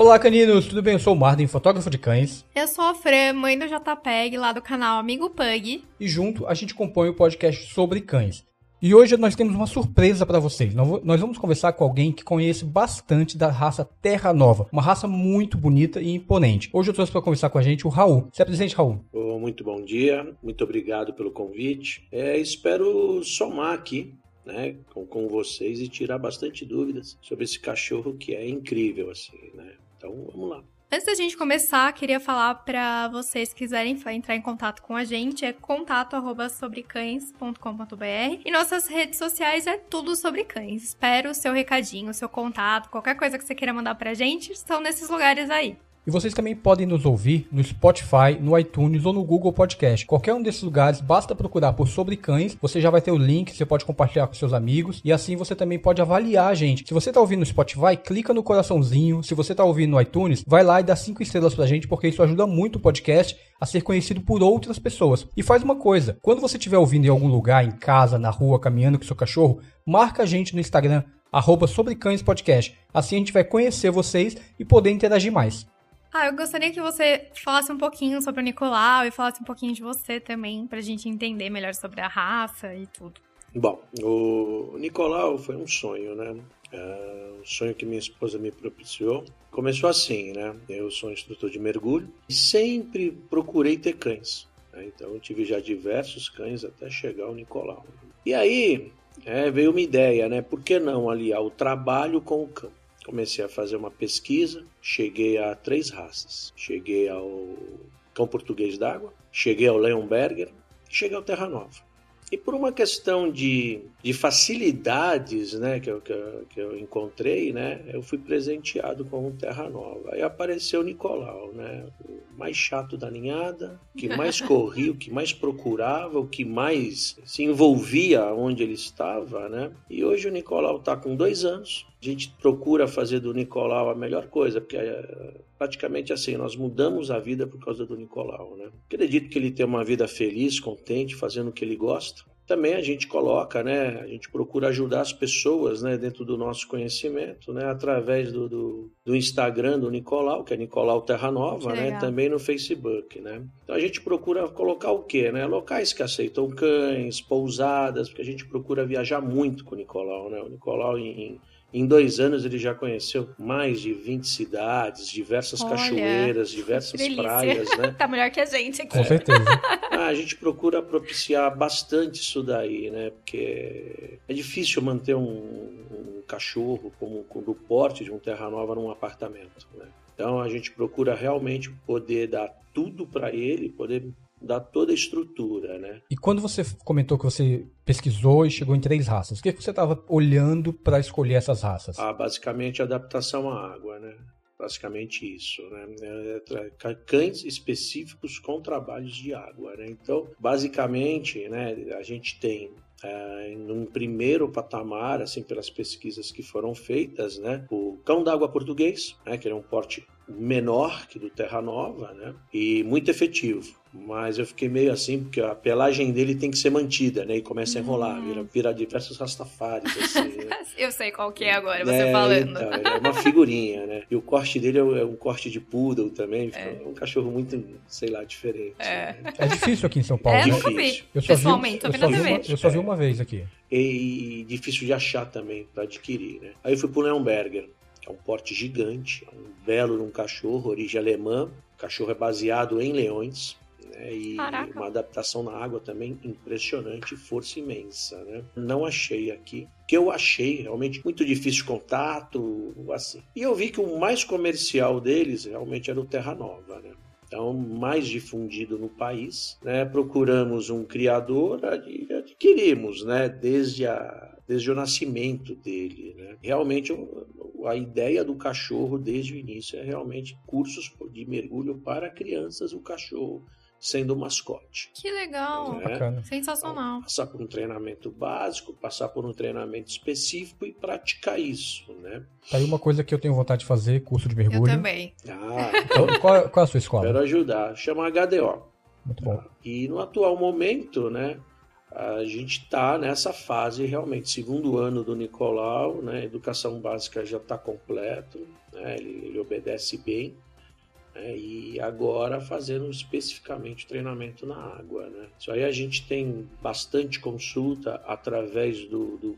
Olá, caninos, tudo bem? Eu sou o Marden, fotógrafo de cães. Eu sou a Fran, mãe do JPEG, lá do canal Amigo Pug. E junto a gente compõe o podcast sobre cães. E hoje nós temos uma surpresa para vocês. Nós vamos conversar com alguém que conhece bastante da raça Terra Nova, uma raça muito bonita e imponente. Hoje eu trouxe para conversar com a gente o Raul. Se apresente, Raul. Oh, muito bom dia, muito obrigado pelo convite. É, espero somar aqui né, com, com vocês e tirar bastante dúvidas sobre esse cachorro que é incrível assim, né? Então vamos lá. Antes da gente começar, queria falar para vocês que quiserem entrar em contato com a gente, é contato@sobrecães.com.br e nossas redes sociais é tudo sobre cães. Espero o seu recadinho, o seu contato, qualquer coisa que você queira mandar pra gente, estão nesses lugares aí. E vocês também podem nos ouvir no Spotify, no iTunes ou no Google Podcast. Qualquer um desses lugares, basta procurar por Sobre Cães, você já vai ter o link, você pode compartilhar com seus amigos e assim você também pode avaliar a gente. Se você está ouvindo no Spotify, clica no coraçãozinho. Se você está ouvindo no iTunes, vai lá e dá cinco estrelas pra gente, porque isso ajuda muito o podcast a ser conhecido por outras pessoas. E faz uma coisa, quando você estiver ouvindo em algum lugar, em casa, na rua, caminhando com seu cachorro, marca a gente no Instagram, arroba Sobre Cães Podcast. Assim a gente vai conhecer vocês e poder interagir mais. Ah, eu gostaria que você falasse um pouquinho sobre o Nicolau e falasse um pouquinho de você também, pra gente entender melhor sobre a raça e tudo. Bom, o Nicolau foi um sonho, né? É um sonho que minha esposa me propiciou. Começou assim, né? Eu sou instrutor de mergulho e sempre procurei ter cães. Né? Então eu tive já diversos cães até chegar ao Nicolau. E aí é, veio uma ideia, né? Por que não aliar o trabalho com o campo? Comecei a fazer uma pesquisa, cheguei a três raças. Cheguei ao cão português d'água, cheguei ao Leonberger e cheguei ao Terra Nova. E por uma questão de, de facilidades né, que, eu, que, eu, que eu encontrei, né, eu fui presenteado com um Terra Nova. Aí apareceu o Nicolau, né, o mais chato da ninhada, que mais corria, o que mais procurava, o que mais se envolvia onde ele estava. Né? E hoje o Nicolau está com dois anos, a gente procura fazer do Nicolau a melhor coisa, porque é praticamente assim, nós mudamos a vida por causa do Nicolau, né? Acredito que ele tem uma vida feliz, contente, fazendo o que ele gosta. Também a gente coloca, né? A gente procura ajudar as pessoas, né? Dentro do nosso conhecimento, né? Através do, do, do Instagram do Nicolau, que é Nicolau Terra Nova, né? Também no Facebook, né? Então a gente procura colocar o quê, né? Locais que aceitam cães, pousadas, porque a gente procura viajar muito com o Nicolau, né? O Nicolau em em dois anos ele já conheceu mais de 20 cidades, diversas Olha, cachoeiras, diversas praias, né? tá melhor que a gente aqui. Com certeza. Ah, a gente procura propiciar bastante isso daí, né? Porque é difícil manter um, um cachorro como, como do porte de um Terra Nova num apartamento, né? Então a gente procura realmente poder dar tudo para ele, poder dá toda a estrutura, né? E quando você comentou que você pesquisou e chegou em três raças, o que você estava olhando para escolher essas raças? Ah, basicamente adaptação à água, né? Basicamente isso, né? É, cães específicos com trabalhos de água, né? Então, basicamente, né, a gente tem é, num primeiro patamar, assim, pelas pesquisas que foram feitas, né? O cão d'água português, né? Que é um porte menor que do Terra Nova, né? E muito efetivo. Mas eu fiquei meio assim, porque a pelagem dele tem que ser mantida, né? E começa a enrolar, hum. vira, vira diversos rastafares, assim, né? Eu sei qual que é agora, você é, falando. Então, é uma figurinha, né? E o corte dele é um, é corte de poodle também, é. um cachorro muito, sei lá, diferente. É, né? é difícil aqui em São Paulo. É, difícil. Vi. Eu só Pessoalmente, vi, eu, só vi uma, eu só vi uma vez aqui. E, e difícil de achar também, para adquirir, né? Aí eu fui pro Leonberger, que é um porte gigante, um belo de um cachorro, origem alemã. O cachorro é baseado em leões, né? E Caraca. uma adaptação na água também impressionante, força imensa, né? Não achei aqui. Que eu achei realmente muito difícil de contato, assim. E eu vi que o mais comercial deles realmente era o Terra Nova, né? Então, mais difundido no país, né? Procuramos um criador, adquirimos, né? Desde a desde o nascimento dele, né? Realmente a ideia do cachorro desde o início é realmente cursos de mergulho para crianças, o cachorro sendo o mascote. Que legal, né? sensacional. Então, passar por um treinamento básico, passar por um treinamento específico e praticar isso, né? Tá aí uma coisa que eu tenho vontade de fazer, curso de mergulho. Eu também. Ah, então, qual, qual, é a sua escola? Quero ajudar, chama HDO. Muito bom. E no atual momento, né, a gente está nessa fase realmente, segundo ano do Nicolau, né? Educação básica já está completo, né? ele, ele obedece bem. Né, e agora fazendo especificamente treinamento na água. Né? Isso aí a gente tem bastante consulta através do, do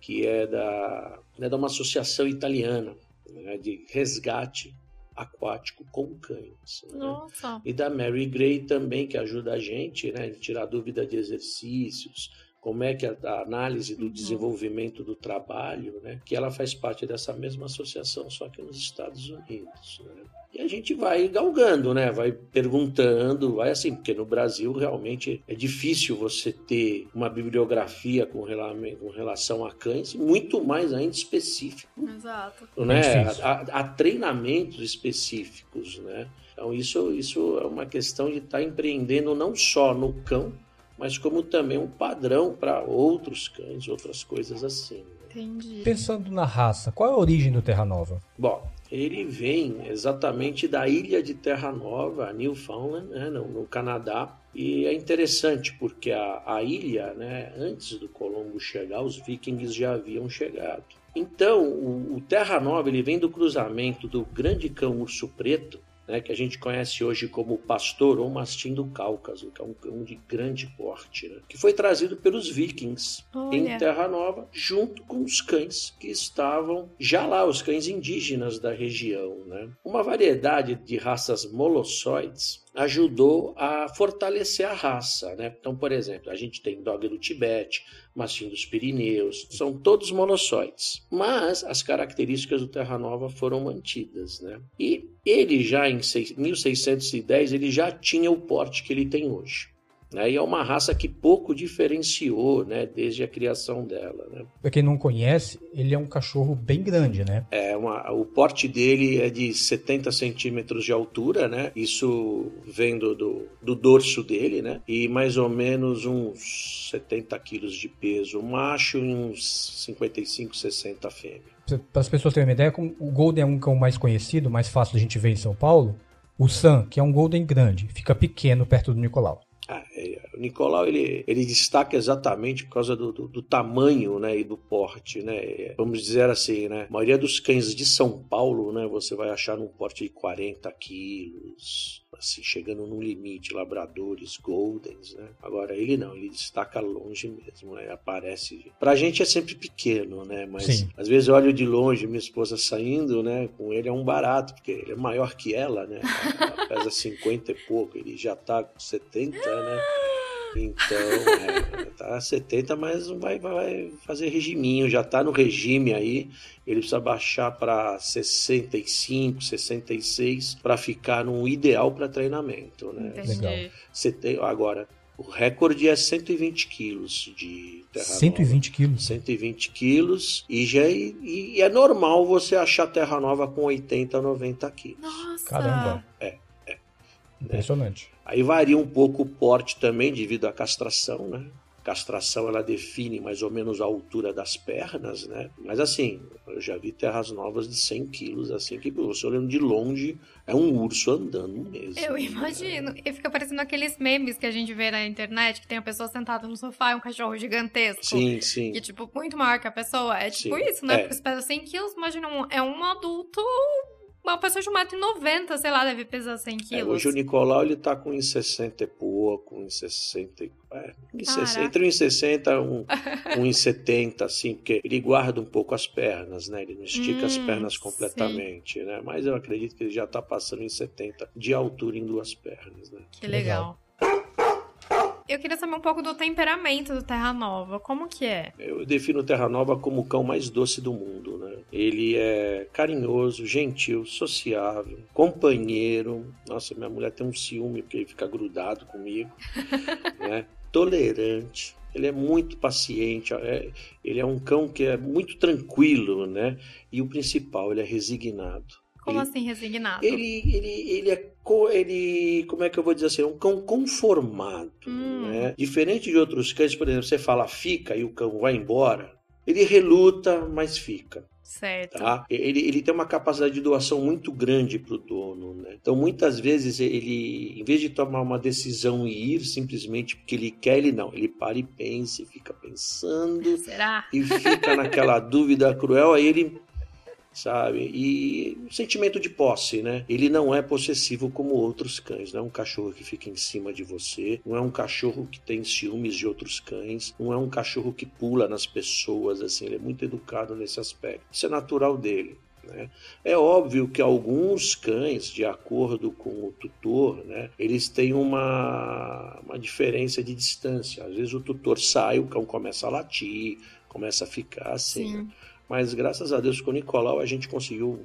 que é da, é de uma associação italiana né, de resgate aquático com cães. Né? Nossa. E da Mary Gray também, que ajuda a gente né, a tirar dúvida de exercícios, como é que a, a análise do uhum. desenvolvimento do trabalho, né, que ela faz parte dessa mesma associação, só que nos Estados Unidos. Né? E a gente vai galgando, né? Vai perguntando, vai assim, porque no Brasil realmente é difícil você ter uma bibliografia com, relação a cães, muito mais ainda específico. Exato. Né? Há, treinamentos específicos, né? Então isso, isso é uma questão de estar tá empreendendo não só no cão, mas como também um padrão para outros cães, outras coisas assim. Entendi. Pensando na raça, qual é a origem do Terra Nova? Bom, ele vem exatamente da ilha de Terra Nova, Newfoundland, né, no, no, Canadá. E é interessante porque a, a ilha, né, antes do Colombo chegar, os vikings já haviam chegado. Então, o, o Terra Nova ele vem do cruzamento do grande cão urso preto né, que a gente conhece hoje como pastor ou mastim do Cáucaso, que é um cão de grande porte, né, que foi trazido pelos vikings Olha. em Terra Nova, junto com os cães que estavam já lá, os cães indígenas da região. Né. Uma variedade de raças molossoides ajudou a fortalecer a raça, né? Então, por exemplo, a gente tem dog do Tibete, mastim dos Pirineus, são todos monossóides, mas as características do Terra Nova foram mantidas, né? E ele já em 1610 ele já tinha o porte que ele tem hoje. Né? E é uma raça que pouco diferenciou né, desde a criação dela. Né? Para quem não conhece, ele é um cachorro bem grande, né? É uma, o porte dele é de 70 centímetros de altura, né? Isso vem do, do, do dorso dele, né? E mais ou menos uns 70 quilos de peso macho e uns 55, 60 fêmea. Para as pessoas terem uma ideia, o Golden é um cão mais conhecido, mais fácil da gente ver em São Paulo. O Sam, que é um Golden grande, fica pequeno perto do Nicolau. É, o Nicolau ele, ele destaca exatamente por causa do, do, do, tamanho né, e do porte. Né? Vamos dizer assim, né? a maioria dos cães de São Paulo né, você vai achar num porte de 40 quilos, assim, chegando no limite, labradores, goldens, né? Agora ele não, ele destaca longe mesmo, né? Aparece. Pra gente é sempre pequeno, né? Mas Sim. às vezes eu olho de longe minha esposa saindo, né? Com ele é um barato, porque ele é maior que ela, né? Ela pesa 50 e pouco, ele já tá com 70, né? Então, é, tá 70, mas vai, vai fazer regiminho, já tá no regime aí. Ele precisa baixar para 65, 66 para ficar no ideal para treinamento, né? Legal. Você tem, agora, o recorde é 120 quilos de terra 120 nova. quilos? 120 quilos. E, já é, e é normal você achar terra nova com 80, 90 quilos. Nossa! Caramba! É, é. Impressionante. Aí varia um pouco o porte também devido à castração, né? castração ela define mais ou menos a altura das pernas, né? Mas assim, eu já vi terras novas de 100 quilos, assim, que você olhando de longe é um urso andando mesmo. Eu né? imagino. E fica parecendo aqueles memes que a gente vê na internet, que tem a pessoa sentada no sofá e um cachorro gigantesco. Sim, sim. Que, tipo, muito maior que a pessoa. É tipo sim. isso, né? É. Porque você pesa 100 quilos, imagina, um, é um adulto uma pessoa de 1,90m, sei lá, deve pesar 100 é, quilos. É, hoje o Nicolau, ele tá com 1,60 e pouco, 1,60 é, entre 1,60 e 1,70, assim, porque ele guarda um pouco as pernas, né? Ele não estica hum, as pernas completamente, sim. né? Mas eu acredito que ele já tá passando em 70 de altura em duas pernas, né? Que legal. legal. Eu queria saber um pouco do temperamento do Terra Nova. Como que é? Eu defino o Terra Nova como o cão mais doce do mundo, né? Ele é carinhoso, gentil, sociável, companheiro. Nossa, minha mulher tem um ciúme porque ele fica grudado comigo, né? Tolerante, ele é muito paciente, é, ele é um cão que é muito tranquilo, né? E o principal, ele é resignado. Como ele, assim resignado? Ele, ele, ele é ele, como é que eu vou dizer assim, é um cão conformado, hum. né? Diferente de outros cães, por exemplo, você fala fica e o cão vai embora, ele reluta, mas fica. Certo. Tá? Ele, ele tem uma capacidade de doação muito grande para o dono. Né? Então, muitas vezes, ele, em vez de tomar uma decisão e ir simplesmente porque ele quer, ele não. Ele para e pensa, e fica pensando. Será? E fica naquela dúvida cruel. Aí ele sabe? E o sentimento de posse, né? Ele não é possessivo como outros cães, não é um cachorro que fica em cima de você, não é um cachorro que tem ciúmes de outros cães, não é um cachorro que pula nas pessoas, assim, ele é muito educado nesse aspecto. Isso é natural dele. Né? É óbvio que alguns cães, de acordo com o tutor, né, eles têm uma, uma diferença de distância. Às vezes o tutor sai, o cão começa a latir, começa a ficar assim. Sim. Mas graças a Deus com o Nicolau a gente conseguiu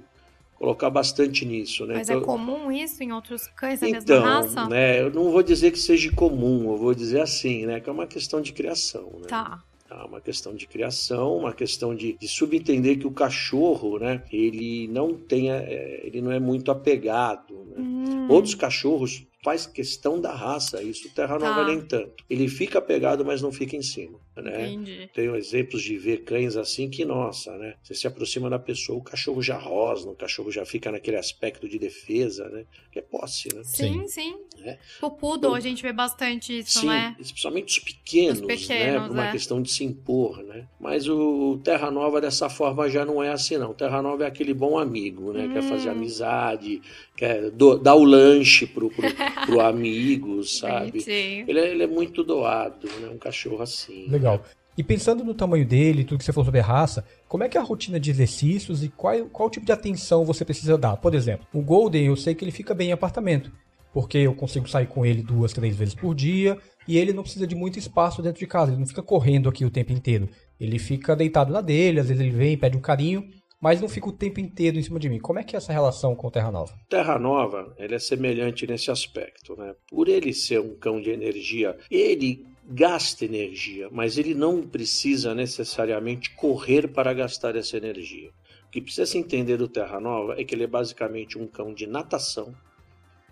colocar bastante nisso, né? Mas é então, é comum isso em outros cães da então, mesma raça? né, eu não vou dizer que seja comum, eu vou dizer assim, né, que é uma questão de criação, né? Tá. tá uma questão de criação, uma questão de, de subentender que o cachorro, né, ele não tem, é, ele não é muito apegado. Né? Hum. Outros cachorros faz questão da raça, isso Terra Nova tá. nem tanto. Ele fica pegado, mas não fica em cima, né? Entendi. Tenho exemplos de ver cães assim que, nossa, né? Você se aproxima da pessoa, o cachorro já rosna, o cachorro já fica naquele aspecto de defesa, né? Que é posse, né? Sim, sim. É. O poodle então, a gente vê bastante isso, sim, né? especialmente os pequenos, os pequenos né? Por uma é. questão de se impor, né? Mas o Terra Nova dessa forma já não é assim, não. Terra Nova é aquele bom amigo, né? Hum. Quer fazer hum. amizade, quer do, dar o lanche pro, pro, pro amigo, sabe? Ele é, ele é, muito doado, né? Um cachorro assim. Legal. E pensando no tamanho dele, tudo que você falou sobre a raça, como é que é a rotina de exercícios e qual, qual tipo de atenção você precisa dar? Por exemplo, o Golden eu sei que ele fica bem em apartamento, porque eu consigo sair com ele duas, três vezes por dia e ele não precisa de muito espaço dentro de casa, ele não fica correndo aqui o tempo inteiro. Ele fica deitado na dele, às vezes ele vem, pede um carinho, mas não fica o tempo inteiro em cima de mim. Como é que é essa relação com Terra Nova? Terra Nova, ele é semelhante nesse aspecto, né? Por ele ser um cão de energia, ele gasta energia, mas ele não precisa necessariamente correr para gastar essa energia. O que precisa se entender do Terra Nova é que ele é basicamente um cão de natação.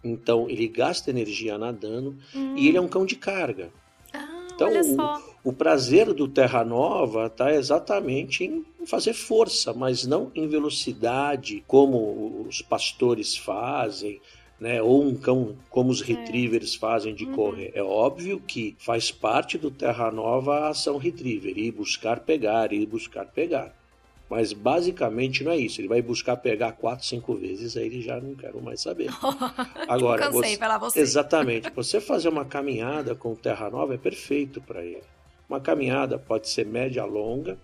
Então ele gasta energia nadando hum. e ele é um cão de carga. Ah, então, olha só o prazer do Terra Nova está exatamente em fazer força, mas não em velocidade, como os pastores fazem, né? ou um cão como os é. retrievers fazem de uhum. correr. É óbvio que faz parte do Terra Nova a ação retriever, ir buscar pegar, ir buscar pegar. Mas basicamente não é isso. Ele vai buscar pegar quatro, cinco vezes, aí ele já não quero mais saber. Agora, Cansei, você, você. exatamente. Você fazer uma caminhada com Terra Nova é perfeito para ele. Uma caminhada pode ser média longa,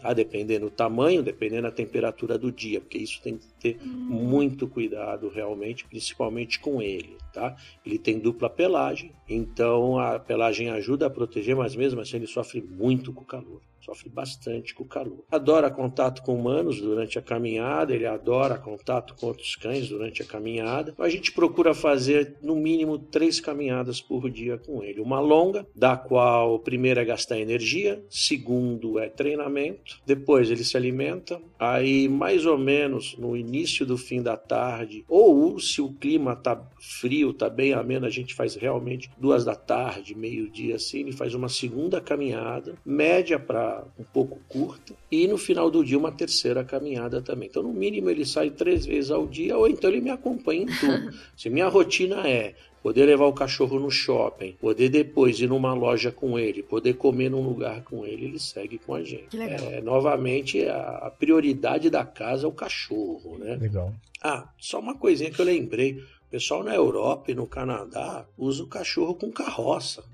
a tá? dependendo do tamanho, dependendo da temperatura do dia, porque isso tem ter muito cuidado realmente, principalmente com ele, tá? Ele tem dupla pelagem, então a pelagem ajuda a proteger, mas mesmo assim ele sofre muito com o calor sofre bastante com o calor. Adora contato com humanos durante a caminhada, ele adora contato com outros cães durante a caminhada. A gente procura fazer no mínimo três caminhadas por dia com ele. Uma longa, da qual primeiro é gastar energia, segundo é treinamento, depois ele se alimenta, aí mais ou menos no início do fim da tarde, ou se o clima tá frio, tá bem ameno, a gente faz realmente duas da tarde, meio-dia assim, ele faz uma segunda caminhada, média para um pouco curta, e no final do dia uma terceira caminhada também. Então, no mínimo, ele sai três vezes ao dia, ou então ele me acompanha em tudo. Se minha rotina é poder levar o cachorro no shopping, poder depois ir numa loja com ele, poder comer num lugar com ele, ele segue com a gente. É, novamente, a, prioridade da casa é o cachorro, né? Legal. Ah, só uma coisinha que eu lembrei. O pessoal na Europa e no Canadá usa o cachorro com carroça.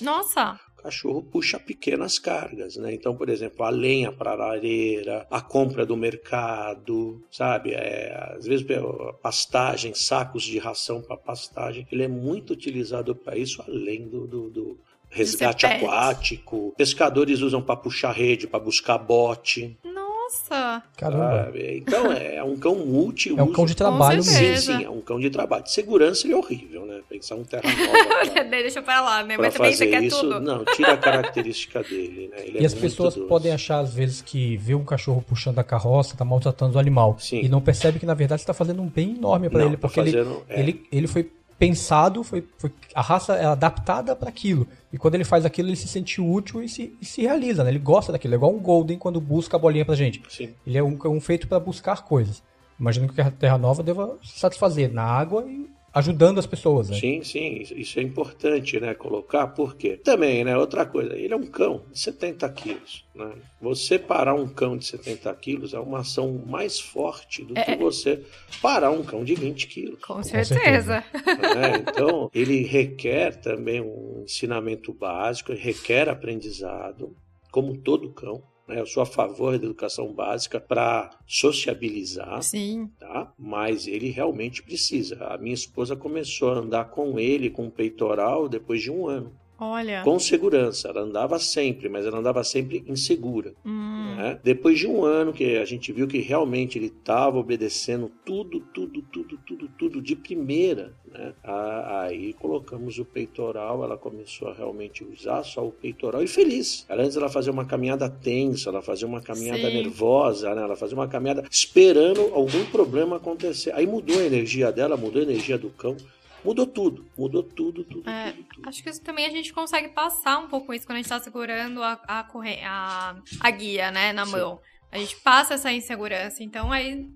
Nossa! Cachorro puxa pequenas cargas, né? Então, por exemplo, a lenha para a lareira, a compra do mercado, sabe? É, às vezes pastagem, sacos de ração para pastagem, ele é muito utilizado para isso, além do, do, do resgate aquático. Pescadores usam para puxar rede, para buscar bote. Nossa! Caramba! então é um cão multi É um cão de trabalho mesmo. Sim, sim, é um cão de trabalho. De segurança ele é horrível, né? Pensar um terra nova. Pra, Deixa pra lá, né? Mas também você quer isso, tudo. Não, tira a característica dele, né? Ele e é as pessoas doce. podem achar, às vezes, que ver um cachorro puxando a carroça tá maltratando o animal. Sim. E não percebe que, na verdade, você tá fazendo um bem enorme para ele, porque fazendo, ele, é. ele, ele foi pensado, foi, foi a raça é adaptada para aquilo. E quando ele faz aquilo, ele se sente útil e se, e se realiza, né? Ele gosta daquilo. É igual um Golden quando busca a bolinha pra gente. Sim. Ele é um, um feito para buscar coisas. Imagino que a Terra Nova deva se satisfazer na água e ajudando as pessoas, né? Sim, sim, isso é importante, né, colocar, porque também, né, outra coisa, ele é um cão de 70 quilos, né? Você parar um cão de 70 quilos é uma ação mais forte do que É. você parar um cão de 20 quilos. Com certeza. né? Então, ele requer também um ensinamento básico, ele requer aprendizado, como todo cão. Né? Eu sou a favor da educação básica para sociabilizar, Sim. tá? Mas ele realmente precisa. A minha esposa começou a andar com ele com peitoral depois de um ano, Olha. com segurança. Ela andava sempre, mas ela andava sempre insegura. Hum. né? Depois de um ano que a gente viu que realmente ele estava obedecendo tudo, tudo, tudo, tudo, tudo de primeira, né? Aí colocamos o peitoral, ela começou a realmente usar só o peitoral e feliz. Ela, antes ela fazia uma caminhada tensa, ela fazia uma caminhada Sim. nervosa, né? Ela fazia uma caminhada esperando algum problema acontecer. Aí mudou a energia dela, mudou a energia do cão, mudou tudo, mudou tudo, tudo, É, tudo, tudo. Acho que isso também a gente consegue passar um pouco isso quando a gente tá segurando a, a, corre... a, a guia, né, na Sim. mão. A gente passa essa insegurança, então aí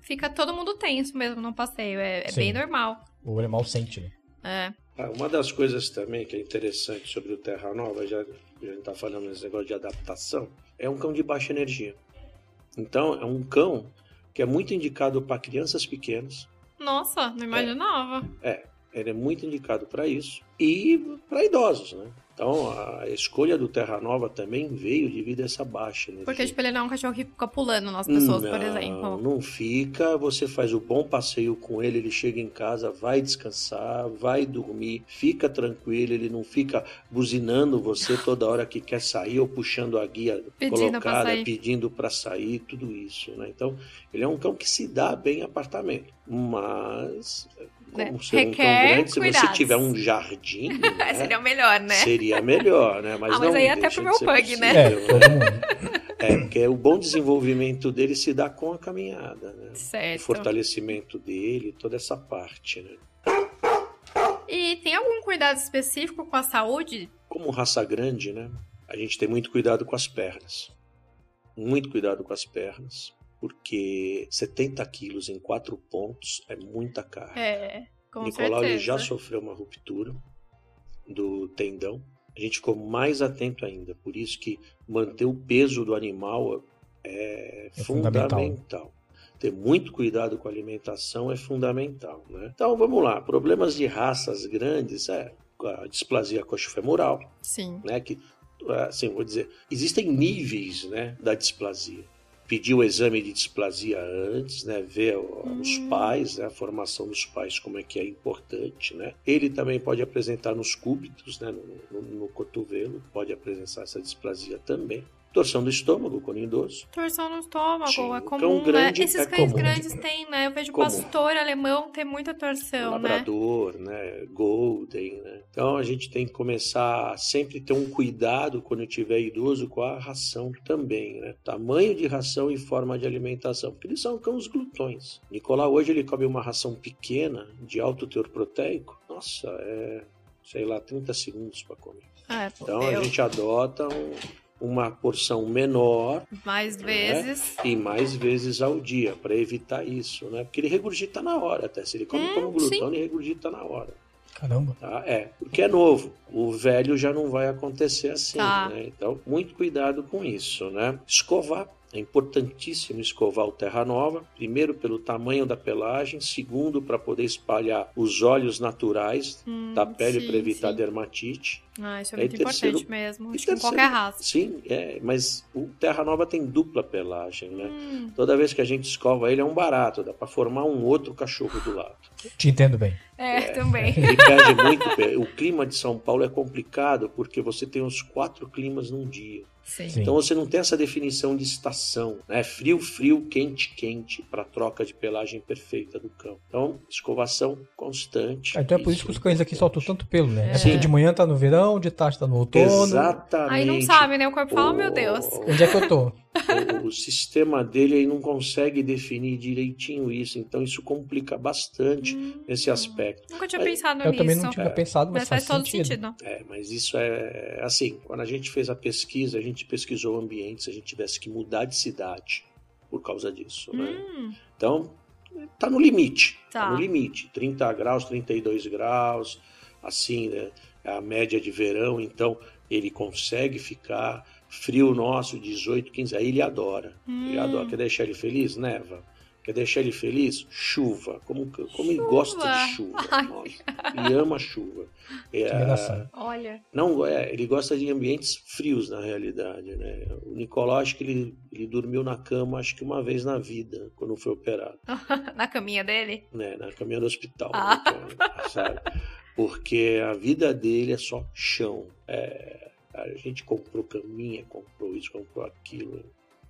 fica todo mundo tenso mesmo no passeio. É, é bem normal. O animal sente, né? É. Ah, uma das coisas também que é interessante sobre o Terra Nova, já a gente está falando nesse negócio de adaptação, é um cão de baixa energia. Então, é um cão que é muito indicado para crianças pequenas, Nossa, não imaginava. ele é muito indicado para isso, e para idosos, né? Então, a escolha do Terra Nova também veio devido a essa baixa energia. Porque, tipo, ele não é um cachorro que fica pulando nas pessoas, por Não, exemplo. Não fica, você faz o bom passeio com ele, ele chega em casa, vai descansar, vai dormir, fica tranquilo, ele não fica buzinando você toda hora que quer sair ou puxando a guia Pedindo colocada, pedindo para sair, tudo isso, né? Então, ele é um cão que se dá bem em apartamento, mas Né? Requer grande, se você tiver um jardim, né? Seria o melhor, né? seria melhor, né? Mas Ah, mas não aí até pro meu pug, né? É, possível, mundo. é, porque o bom desenvolvimento dele se dá com a caminhada, né? O Certo. fortalecimento dele, toda essa parte, né? E tem algum cuidado específico com a saúde? Como raça grande, né? A gente tem muito cuidado com as pernas. Muito cuidado com as pernas, porque 70 quilos em quatro pontos é muita carga. É, com Nicolau certeza. ele já sofreu uma ruptura do tendão. A gente ficou mais atento ainda, por isso que manter o peso do animal é, É fundamental. fundamental. Ter muito cuidado com a alimentação é fundamental. Né? Então vamos lá, problemas de raças grandes é a displasia coxofemoral, Sim. né? Que, assim, vou dizer, existem níveis, né, da displasia. Pedir o exame de displasia antes, né, ver os Hum. pais, né, a formação dos pais, como é que é importante, né. Ele também pode apresentar nos cúbitos, né, no, no- no cotovelo, pode apresentar essa displasia também. Torção do estômago, com idoso. Torção no estômago, Sim, é o comum, cão grande né? Esses é cães comum. grandes têm, né? Eu vejo Comum. pastor alemão ter muita torção, né? labrador, né? Golden, né? Então a gente tem que começar a sempre ter um cuidado quando tiver idoso com a ração também, né? Tamanho de ração e forma de alimentação, porque eles são cães glutões. Nicolau hoje ele come uma ração pequena de alto teor proteico. Nossa, é sei lá 30 segundos para comer. É, Então a gente adota um- uma porção menor mais vezes. e mais vezes ao dia para evitar isso, né? Porque ele regurgita na hora, até se ele come Hum, como glutão, ele regurgita na hora. Caramba. Tá? É, porque é novo. O velho já não vai acontecer assim, Tá. né? Então, muito cuidado com isso, né? Escovar. É importantíssimo escovar o Terra Nova, primeiro pelo tamanho da pelagem, segundo para poder espalhar os óleos naturais Hum, da pele para evitar sim. dermatite. Ah, isso é Aí muito terceiro- importante mesmo. Acho que em terceiro- qualquer raça. Sim, é, mas o Terra Nova tem dupla pelagem, né? Hum, Toda vez que a gente escova ele é um barato, dá para formar um outro cachorro do lado. Te entendo bem. é, também. Ele perde muito. O clima de São Paulo é complicado porque você tem os quatro climas num dia. Sim. Então você não tem essa definição de estação, né? Frio, frio, quente, quente, para troca de pelagem perfeita do cão. Então, escovação constante. Então é por isso que os cães aqui soltam tanto pelo, né? É, É. porque de manhã tá no verão, de tarde tá no outono. Exatamente. Aí não sabe, né? O corpo fala, O- meu Deus. Onde é que eu tô? O, o, sistema dele aí não consegue definir direitinho isso, então isso complica bastante hum, nesse aspecto. Nunca tinha mas, pensado eu nisso. Eu também não tinha é, pensado, mas, mas faz, faz, todo sentido. sentido. É, mas isso é assim, quando a gente fez a pesquisa, a gente pesquisou ambientes, a gente tivesse que mudar de cidade por causa disso, né? hum. né? Então, tá no limite, tá. tá no limite, 30 graus, 32 graus, assim, né? É a média de verão, então ele consegue ficar frio nosso, 18, 15, aí ele adora. Hum. Ele adora. Quer deixar ele feliz? Neva. Quer deixar ele feliz? Chuva. Como, como chuva. ele gosta de chuva. Ele ama chuva. É, Olha. Não, é, ele gosta de ambientes frios, na realidade. Né? O Nicolau, acho que ele, ele dormiu na cama, acho que uma vez na vida, quando foi operado. na caminha dele? Né, na caminha do hospital. Ah. Então, sabe? Porque a vida dele é só chão. É, a gente comprou caminha, comprou isso, comprou aquilo.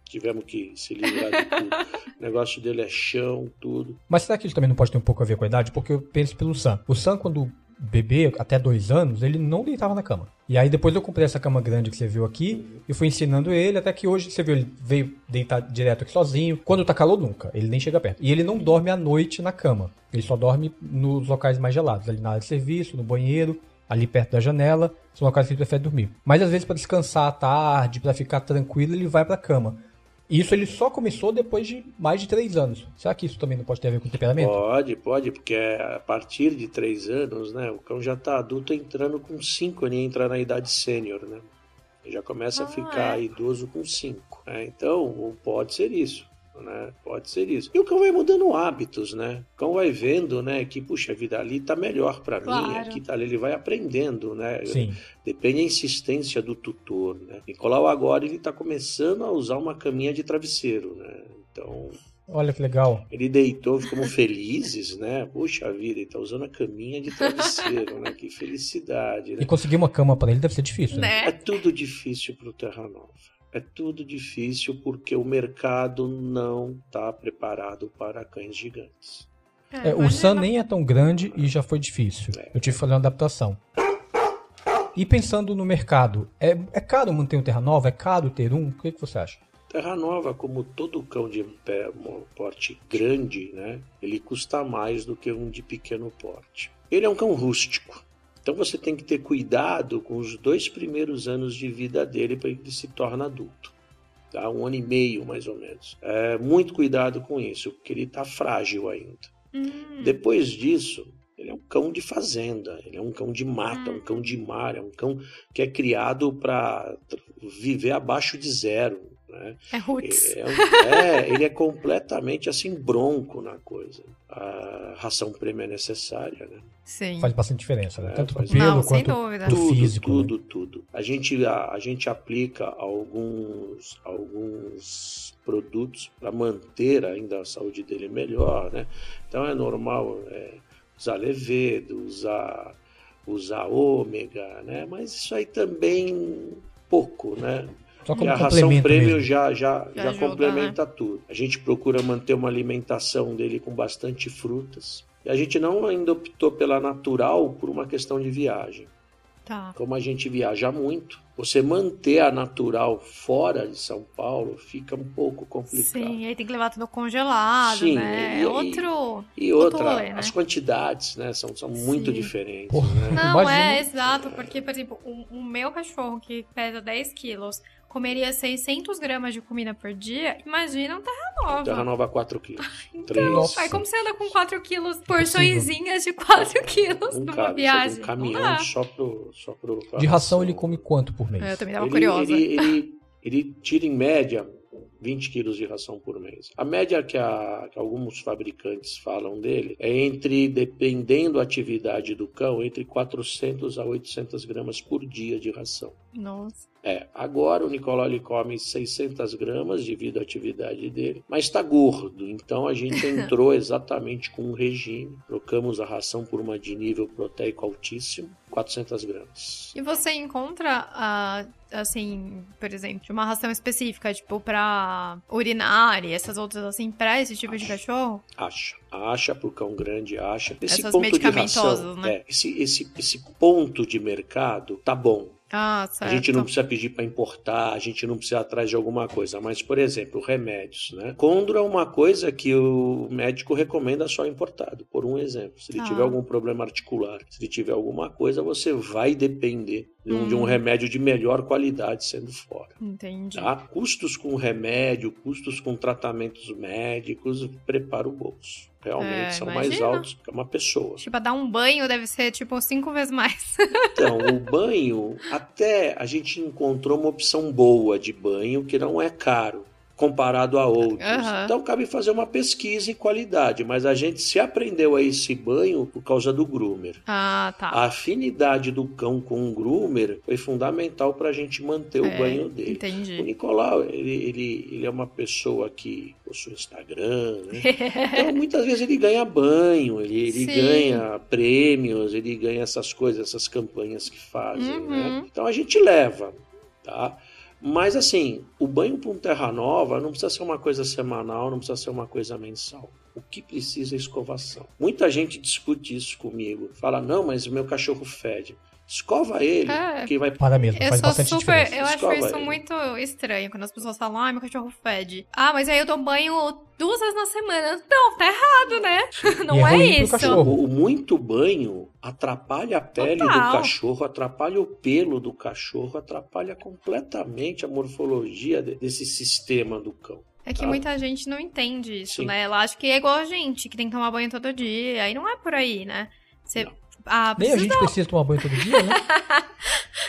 Tivemos que se livrar de tudo. o negócio dele é chão, tudo. Mas será que isso também não pode ter um pouco a ver com a idade? Porque eu penso pelo Sam. O Sam, quando bebê, até dois anos, ele não deitava na cama. E aí depois eu comprei essa cama grande que você viu aqui e fui ensinando ele até que hoje você viu ele veio deitar direto aqui sozinho. Quando tá calor nunca, ele nem chega perto. E ele não dorme à noite na cama. Ele só dorme nos locais mais gelados, ali na área de serviço, no banheiro, ali perto da janela. São locais que ele prefere dormir. Mas às vezes para descansar à tarde, para ficar tranquilo, ele vai para cama. Isso ele só começou depois de mais de três anos. Será que isso também não pode ter a ver com o temperamento? Pode, pode, porque a partir de três anos, né? O cão já está adulto entrando com cinco, ele entra na idade sênior, né? Ele já começa ah, a ficar é? idoso com cinco. Né? Então, pode ser isso né? Pode ser isso. E o cão vai mudando hábitos, né? O cão vai vendo, né, que puxa, a vida ali tá melhor para claro. mim, aqui tá, ele vai aprendendo, né? Sim. Depende da insistência do tutor, né? Nicolau agora ele tá começando a usar uma caminha de travesseiro, né? Então, Olha que legal. Ele deitou, ficamos felizes, né? Puxa vida, ele tá usando a caminha de travesseiro, né? Que felicidade. Né? E conseguir uma cama para ele deve ser difícil, né? né? É tudo difícil pro Terra Nova. É tudo difícil porque o mercado não está preparado para cães gigantes. É, o Sun nem é tão grande e já foi difícil. É. Eu tive que fazer uma adaptação. E pensando no mercado, é, é caro manter um Terra Nova? É caro ter um? O que, que você acha? Terra Nova, como todo cão de porte grande, né, ele custa mais do que um de pequeno porte. Ele é um cão rústico. Então você tem que ter cuidado com os dois primeiros anos de vida dele para ele se torne adulto. Tá? Um ano e meio, mais ou menos. É, muito cuidado com isso, porque ele está frágil ainda. Hum. Depois disso, ele é um cão de fazenda, ele é um cão de mata, hum. um cão de mar, é um cão que é criado para viver abaixo de zero. Né? É roots. É, é, ele é completamente assim bronco na coisa. A ração prêmio é necessária, né? Sim. Faz bastante diferença, né? É, Tanto pro pelo Não, quanto do tudo, físico. Tudo, né? tudo. A gente, a, a gente aplica alguns, alguns produtos para manter ainda a saúde dele melhor, né? Então é normal é, usar levedo, usar, usar ômega, né? Mas isso aí também pouco, né? Só como a ração prêmio já, já, já, já complementa né? tudo. A gente procura manter uma alimentação dele com bastante frutas. E a gente não ainda optou pela natural por uma questão de viagem. Tá. Como a gente viaja muito, você manter a natural fora de São Paulo fica um pouco complicado. Sim, aí tem que levar tudo congelado, Sim, né? E, é outro. E, outra, outro rolê, né? as quantidades, né? São, são muito diferentes. Né? Não, Imagina. é exato, porque, por exemplo, o, o meu cachorro que pesa 10 quilos comeria 600 gramas de comida por dia, imagina um Terra Nova. Terra Nova 4 quilos. Então, aí como você anda com 4 quilos, porçõezinhas de 4 quilos um numa cabe, viagem? Um caminhão só pro, só pro... De ração ele come quanto por mês? É, eu também tava ele, curiosa. Ele, ele, ele tira em média 20 quilos de ração por mês. A média que, a, que, alguns fabricantes falam dele é entre, dependendo da atividade do cão, entre 400 a 800 gramas por dia de ração. Nossa. É, agora o Nicolau ele come 600 gramas devido à atividade dele, mas está gordo. Então a gente entrou exatamente com um regime, trocamos a ração por uma de nível proteico altíssimo, 400 gramas. E você encontra, uh, assim, por exemplo, uma ração específica, tipo para urinar e essas outras assim, para esse tipo acha, de cachorro? Acha, acha pro cão grande, acha. Esse Essas ponto de ração, né? é, esse, esse, esse ponto de mercado tá bom Ah. A gente não precisa pedir para importar, a gente não precisa ir atrás de alguma coisa. Mas, por exemplo, remédios. Né? Condro é uma coisa que o médico recomenda só importado, por um exemplo. Se ele Ah. tiver algum problema articular, se ele tiver alguma coisa, você vai depender de um, de um Hum. remédio de melhor qualidade sendo fora. Entendi. Tá? Custos com remédio, custos com tratamentos médicos, prepara o bolso. Realmente É, são mais imagina. altos que uma pessoa. Tipo, dar um banho deve ser, tipo, cinco vezes mais. Então, o banho, até a gente encontrou uma opção boa de banho que não é caro comparado a outros. Aham. Então, cabe fazer uma pesquisa em qualidade, mas a gente se aprendeu a esse banho por causa do groomer. ah, tá. A afinidade do cão com o groomer foi fundamental para a gente manter o É, banho dele. O Entendi. Nicolau, ele, ele, ele é uma pessoa que possui Instagram, né? Então, muitas vezes ele ganha banho, ele, ele ganha prêmios, ele ganha essas coisas, essas campanhas que fazem, Uhum. né? Então a gente leva, tá? Mas assim, o banho para um terra nova não precisa ser uma coisa semanal, não precisa ser uma coisa mensal. O que precisa é escovação. Muita gente discute isso comigo. Fala, não, mas o meu cachorro fede. Escova ele, É. que vai Para mesmo, Eu faz sou bastante super. diferença. Eu acho Escova isso ele. muito estranho quando as pessoas falam, ai, meu cachorro fede. Ah, mas aí eu dou banho duas vezes na semana. Não, tá errado, né? Não E é é, isso. cachorro. O, muito banho atrapalha a pele Total. do cachorro, atrapalha o pelo do cachorro, atrapalha completamente a morfologia de- desse sistema do cão. É que Tá. muita gente não entende isso, Sim. né? Ela acha que é igual a gente, que tem que tomar banho todo dia. Aí não é por aí, né? Você. Não. Ah, Nem a gente precisa tomar banho todo dia, né?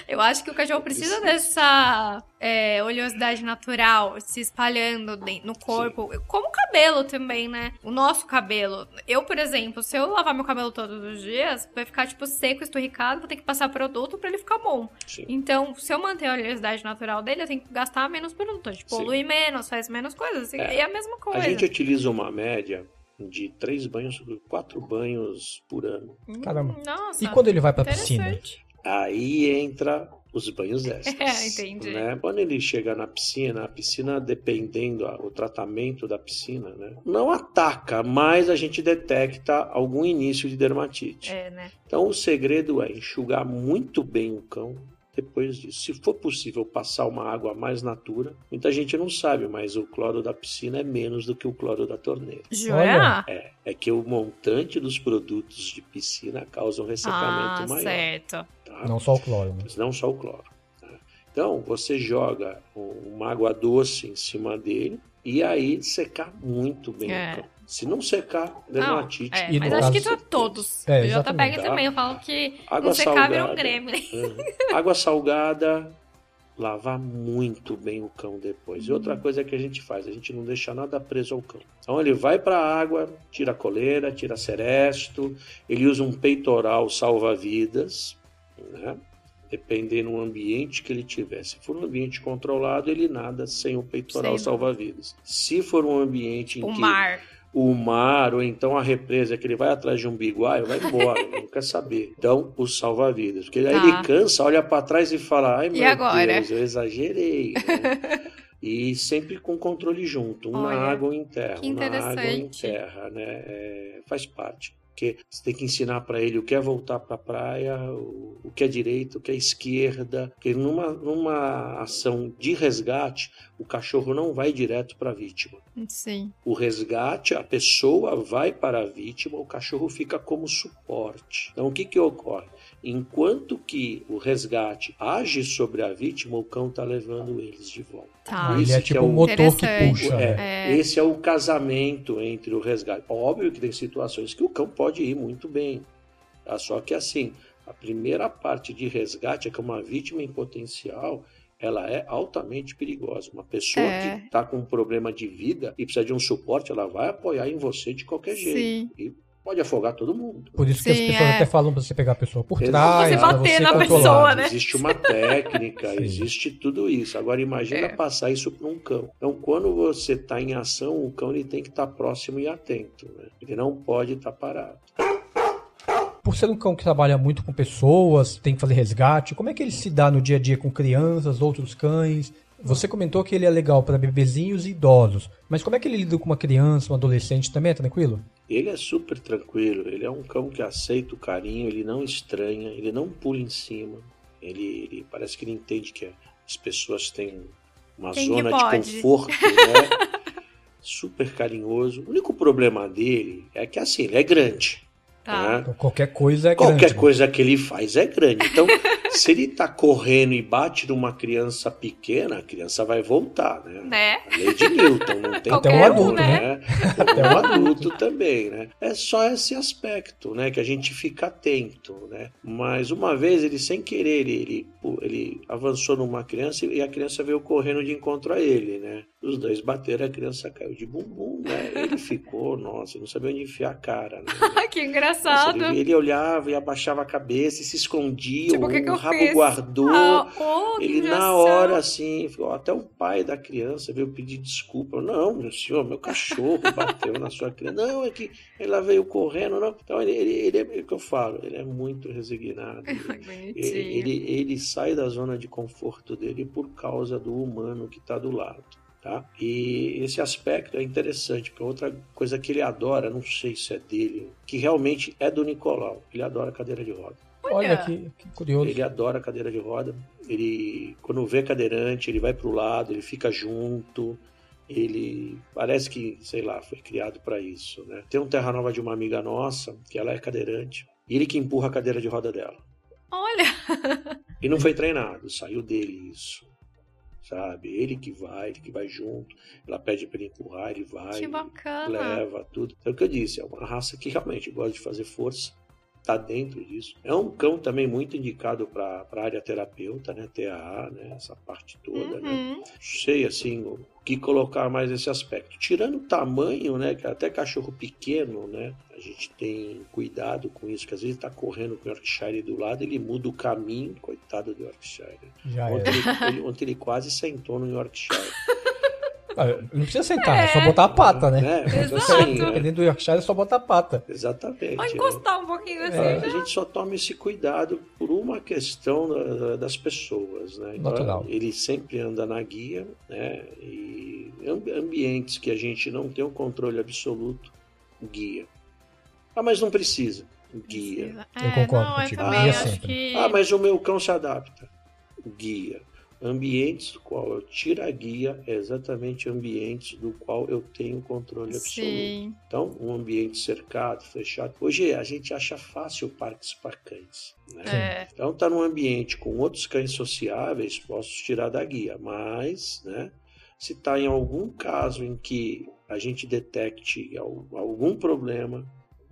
Eu acho que o cachorro precisa dessa é, oleosidade natural se espalhando no corpo. Como o cabelo também, né? O nosso cabelo. Eu, por exemplo, se eu lavar meu cabelo todos os dias, vai ficar, tipo, seco, esturricado, vou ter que passar produto pra ele ficar bom. Sim. Então, se eu manter a oleosidade natural dele, eu tenho que gastar menos produto. Tipo, Sim. polui menos, faz menos coisas. É. é a mesma coisa. A gente utiliza uma média de três banhos, quatro banhos por ano. Hum, Caramba. Nossa. E quando ele vai pra piscina? Aí entra os banhos extras. É, entendi. Né? Quando ele chega na piscina, a piscina, dependendo do tratamento da piscina, né? não ataca, mas a gente detecta algum início de dermatite. É, né? Então o segredo é enxugar muito bem o cão depois disso. Se for possível passar uma água mais natura, muita gente não sabe, mas o cloro da piscina é menos do que o cloro da torneira. Jura? É, é que o montante dos produtos de piscina causa um ressecamento Ah, maior. certo. tá? Não só o cloro, né? Mas não só o cloro. tá? Então, você joga um- uma água doce em cima dele e aí secar muito bem É. o cão. Se não secar, dermatite. É, E mas acho que caso- é todos. É, o JPEG também, eu falo que Água não secar vira um salgada. gremlin. Uhum. Água salgada, lavar muito bem o cão depois. E outra coisa que a gente faz, a gente não deixa nada preso ao cão. Então ele vai para a água, tira a coleira, tira seresto, ele usa um peitoral salva-vidas, né? Dependendo do ambiente que ele tiver. Se for um ambiente controlado, ele nada sem o peitoral não. salva-vidas. Se for um ambiente em O que mar. O mar ou então a represa que ele vai atrás de um biguaio, vai embora, não quer saber. Então, o salva-vidas. Porque aí Tá. ele cansa, olha para trás e fala: ai meu agora? Deus, eu exagerei. né? e sempre com controle junto, um Olha, na água ou em terra, um na água ou em terra, né? É, faz parte. Porque você tem que ensinar para ele o que é voltar para a praia, o, que é direita, o que é esquerda. Porque numa, numa ação de resgate, o cachorro não vai direto para a vítima. Sim. O resgate, a pessoa vai para a vítima, o cachorro fica como suporte. Então, o que, que ocorre? Enquanto que o resgate age sobre a vítima, o cão está levando eles de volta. Tá. Isso Ele é que tipo é o motor que puxa. É, É. Esse é o casamento entre o resgate. Óbvio que tem situações que o cão pode ir muito bem. tá? Só que assim, a primeira parte de resgate é que uma vítima em potencial ela é altamente perigosa. Uma pessoa É. que está com um problema de vida e precisa de um suporte, ela vai apoiar em você de qualquer jeito. Sim. E pode afogar todo mundo. Por isso que as Sim, pessoas é. até falam pra você pegar a pessoa por trás, Você bater na controlar. pessoa, né? Existe uma técnica, Sim. existe tudo isso. Agora imagina É. passar isso para um cão. Então, quando você está em ação, o cão ele tem que estar próximo e atento. Né? Ele não pode estar parado. Por ser um cão que trabalha muito com pessoas, tem que fazer resgate, como é que ele se dá no dia a dia com crianças, outros cães? Você comentou que ele é legal para bebezinhos e idosos, mas como é que ele lida com uma criança, um adolescente também? É tranquilo? Ele é super tranquilo, ele é um cão que aceita o carinho, ele não estranha, ele não pula em cima. Ele, ele parece que ele entende que as pessoas têm uma Quem zona de conforto, né? Super carinhoso. O único problema dele é que assim, ele é grande. Tá. né? Então, qualquer coisa é Qualquer grande. né? coisa que ele faz é grande. Então, se ele tá correndo e bate numa criança pequena, a criança vai voltar, né? Né? A lei de Newton, não tem como, um, adulto, né? Tem Até um adulto também, né? É só esse aspecto, né? Que a gente fica atento, né? Mas uma vez ele, sem querer, ele, ele, avançou numa criança e a criança veio correndo de encontro a ele, né? Os dois bateram, a criança caiu de bumbum, né? Ele ficou, nossa, não sabia onde enfiar a cara, né? que Nossa, engraçado. ele, ele olhava e abaixava a cabeça e se escondia, Tipo, o que que o eu rabo fiz? guardou. Ele na hora, assim, até o pai da criança veio pedir desculpa. Não, meu senhor, meu cachorro bateu na sua criança. Não, é que ela veio correndo. Não. Então, ele, ele, ele é é o que eu falo, ele é muito resignado. Ele, ele, ele sai da zona de conforto dele por causa do humano que está do lado. Tá? E esse aspecto é interessante, porque outra coisa que ele adora, não sei se é dele, que realmente é do Nicolau. Ele adora cadeira de roda. Olha que, que curioso. Ele adora cadeira de roda. Ele, quando vê cadeirante, ele vai pro lado, ele fica junto. Ele parece que, sei lá, foi criado para isso, né? Tem um terra nova de uma amiga nossa, que ela é cadeirante, e ele que empurra a cadeira de roda dela. Olha, E não foi treinado, saiu dele isso. Sabe? Ele que vai, ele que vai junto. Ela pede para ele empurrar, ele vai. que bacana. leva tudo. É o que eu disse, é uma raça que realmente gosta de fazer força, tá dentro disso. É um cão também muito indicado para a área terapeuta, né? TAA, né? Essa parte toda, né? Uhum. Sei assim o que colocar mais nesse aspecto. Tirando o tamanho, né? Que até cachorro pequeno, né? A gente tem cuidado com isso, que às vezes tá correndo com o Yorkshire do lado, ele muda o caminho, coitado do Yorkshire. Já é. Ontem, ele, ele- ontem ele quase sentou no Yorkshire. Ah, Não precisa sentar, é só botar a pata, né? né? Mas Exato. assim, né? Dependendo do Yorkshire, é só botar a pata. Exatamente. Pode né? encostar um pouquinho assim. É. A gente só toma esse cuidado por uma questão da- das pessoas, né? Então, Natural. ele sempre anda na guia, né? E ambi- ambientes que a gente não tem o controle absoluto, guia. Ah, mas não precisa. Guia. Eu concordo não, contigo. Eu que... Ah, mas o meu cão se adapta. Guia. Ambientes do qual eu tiro a guia é exatamente ambientes do qual eu tenho controle absoluto. Sim. Então, um ambiente cercado, fechado. Hoje a gente acha fácil parques para cães. Né? É. Então, tá num ambiente com outros cães sociáveis, posso tirar da guia. Mas, né, se está em algum caso em que a gente detecte al- algum problema,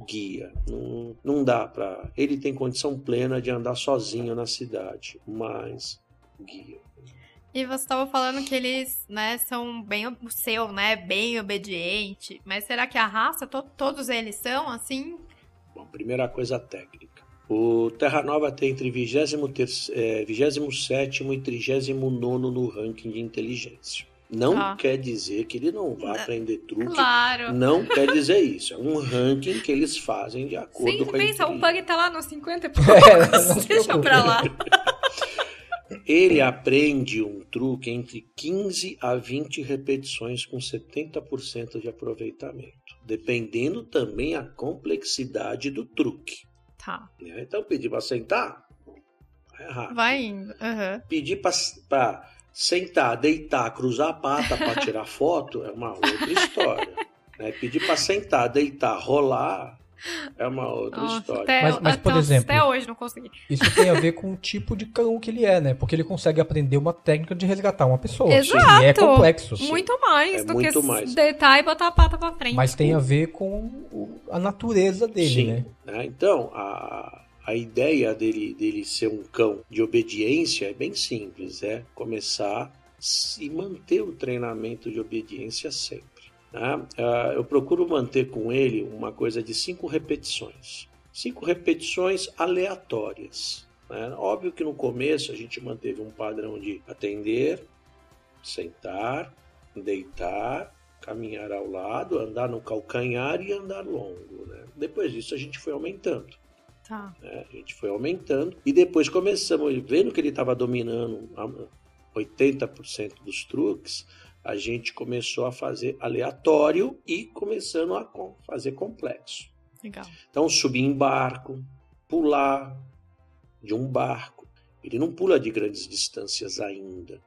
guia. Não, não dá para. Ele tem condição plena de andar sozinho na cidade, mas guia. E você estava falando que eles, né, são bem o seu, né, bem obediente. Mas será que a raça, to- todos eles são assim? Bom, primeira coisa técnica. O Terra Nova tem entre 23, é, 27 e 39 no ranking de inteligência. Não Ah. quer dizer que ele não vai Não. aprender truque. Claro. Não quer dizer isso. É um ranking que eles fazem de acordo Sim, com a pensa, o. Pug tá lá nos 50 e É, poucos. se Deixa pra lá. Ele aprende um truque entre 15 a 20 repetições com 70% de aproveitamento, dependendo também a complexidade do truque. Tá, né? Então, pedir para sentar é rápido. vai indo. Aham. Pedir para sentar, deitar, cruzar a pata para tirar foto é uma outra história. né? Pedir para sentar, deitar, rolar é uma outra Nossa, história. até, Mas- mas, por exemplo- até hoje não consegui. Isso tem a ver com o tipo de cão que ele é, né? Porque ele consegue aprender uma técnica de resgatar uma pessoa. Exato. E é complexo. Muito mais É do muito que mais. deitar e botar a pata pra frente. Mas tem a ver com a natureza dele, Sim, né? né? Então, a, a ideia dele, dele ser um cão de obediência é bem simples, é começar e manter o treinamento de obediência sempre. Né? Ah, Eu procuro manter com ele uma coisa de cinco repetições. Cinco repetições aleatórias. né? Óbvio que no começo a gente manteve um padrão de atender, sentar, deitar, caminhar ao lado, andar no calcanhar e andar longo. Né? Depois disso a gente foi aumentando. Tá. né? A gente foi aumentando e depois começamos, vendo que ele estava dominando a 80% dos truques, a gente começou a fazer aleatório e começando a fazer complexo. Legal. Então, subir em barco, pular de um barco, Ele não pula de grandes distâncias ainda.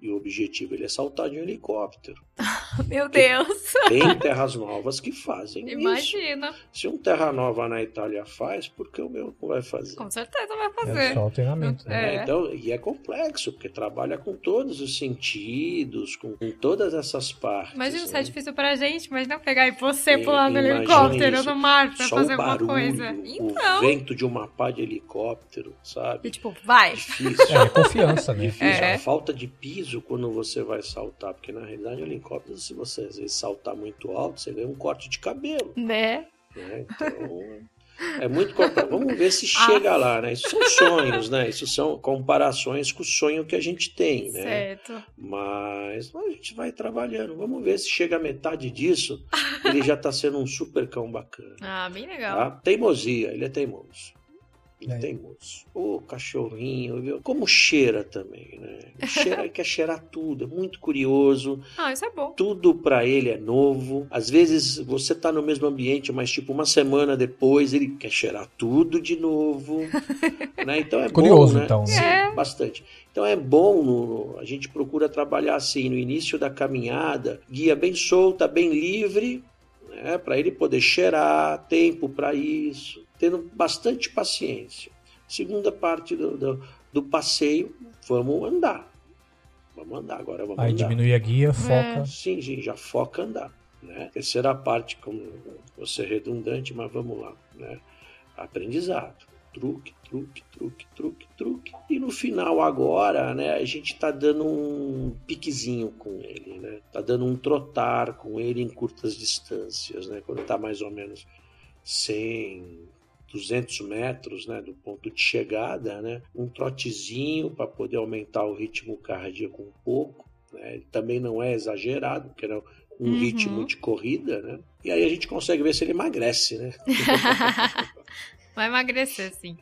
E o objetivo ele é saltar de um helicóptero. Meu Deus! Tem terras novas que fazem isso. Imagina. Se um Terra Nova na Itália faz, por que o meu não vai fazer? Com certeza vai É fazer. só o treinamento. né? É. É, então, e é complexo, porque trabalha com todos os sentidos, com, com todas essas partes. Imagina se né? é difícil pra gente, imagina pegar e você E- pular no helicóptero isso. no mar pra Só fazer o alguma barulho, coisa. o Então. vento de uma pá de helicóptero, E sabe? tipo, vai. Difícil. É, é confiança, né? Difícil, É. a falta de piso quando você vai saltar, porque na realidade o helicóptero, se você às vezes saltar muito alto, você ganha um corte de cabelo, Né? né? Então, é muito complexo. Vamos ver se Ah. chega lá, né? Isso são sonhos, né? Isso são comparações com o sonho que a gente tem, né? Certo. Mas a gente vai trabalhando. Vamos ver se chega a metade disso, ele já tá sendo um super cão bacana. Ah, bem legal. Tá? Teimosia, ele é teimoso. Ele é É. teimoso. Ô, cachorrinho, viu? Como cheira também, né? Cheira, ele quer cheirar tudo, é muito curioso. Ah, isso é bom. Tudo pra ele é novo. Às vezes você tá no mesmo ambiente, mas tipo uma semana depois ele quer cheirar tudo de novo. né? Então é Curioso, bom, né? então, né? Sim, É. bastante. Então é bom, no- a gente procura trabalhar assim, no início da caminhada, guia bem solta, bem livre, né, para ele poder cheirar, tempo para isso, tendo bastante paciência. Segunda parte do, do, do passeio, vamos andar. Vamos andar, agora vamos Aí andar. diminui a guia, foca. Sim, sim, já foca andar. Né? Terceira parte, como vou ser redundante, mas vamos lá. Né? Aprendizado. Truque, truque, truque, truque, truque. E no final agora, né, a gente está dando um piquezinho com ele, né? Tá dando um trotar com ele em curtas distâncias, né? Quando está mais ou menos 100, 200 metros, né, do ponto de chegada, né? Um trotezinho para poder aumentar o ritmo cardíaco um pouco, né? Ele também não é exagerado, porque era um Uhum. ritmo de corrida, né? E aí a gente consegue ver se ele emagrece, né? Vai emagrecer, sim.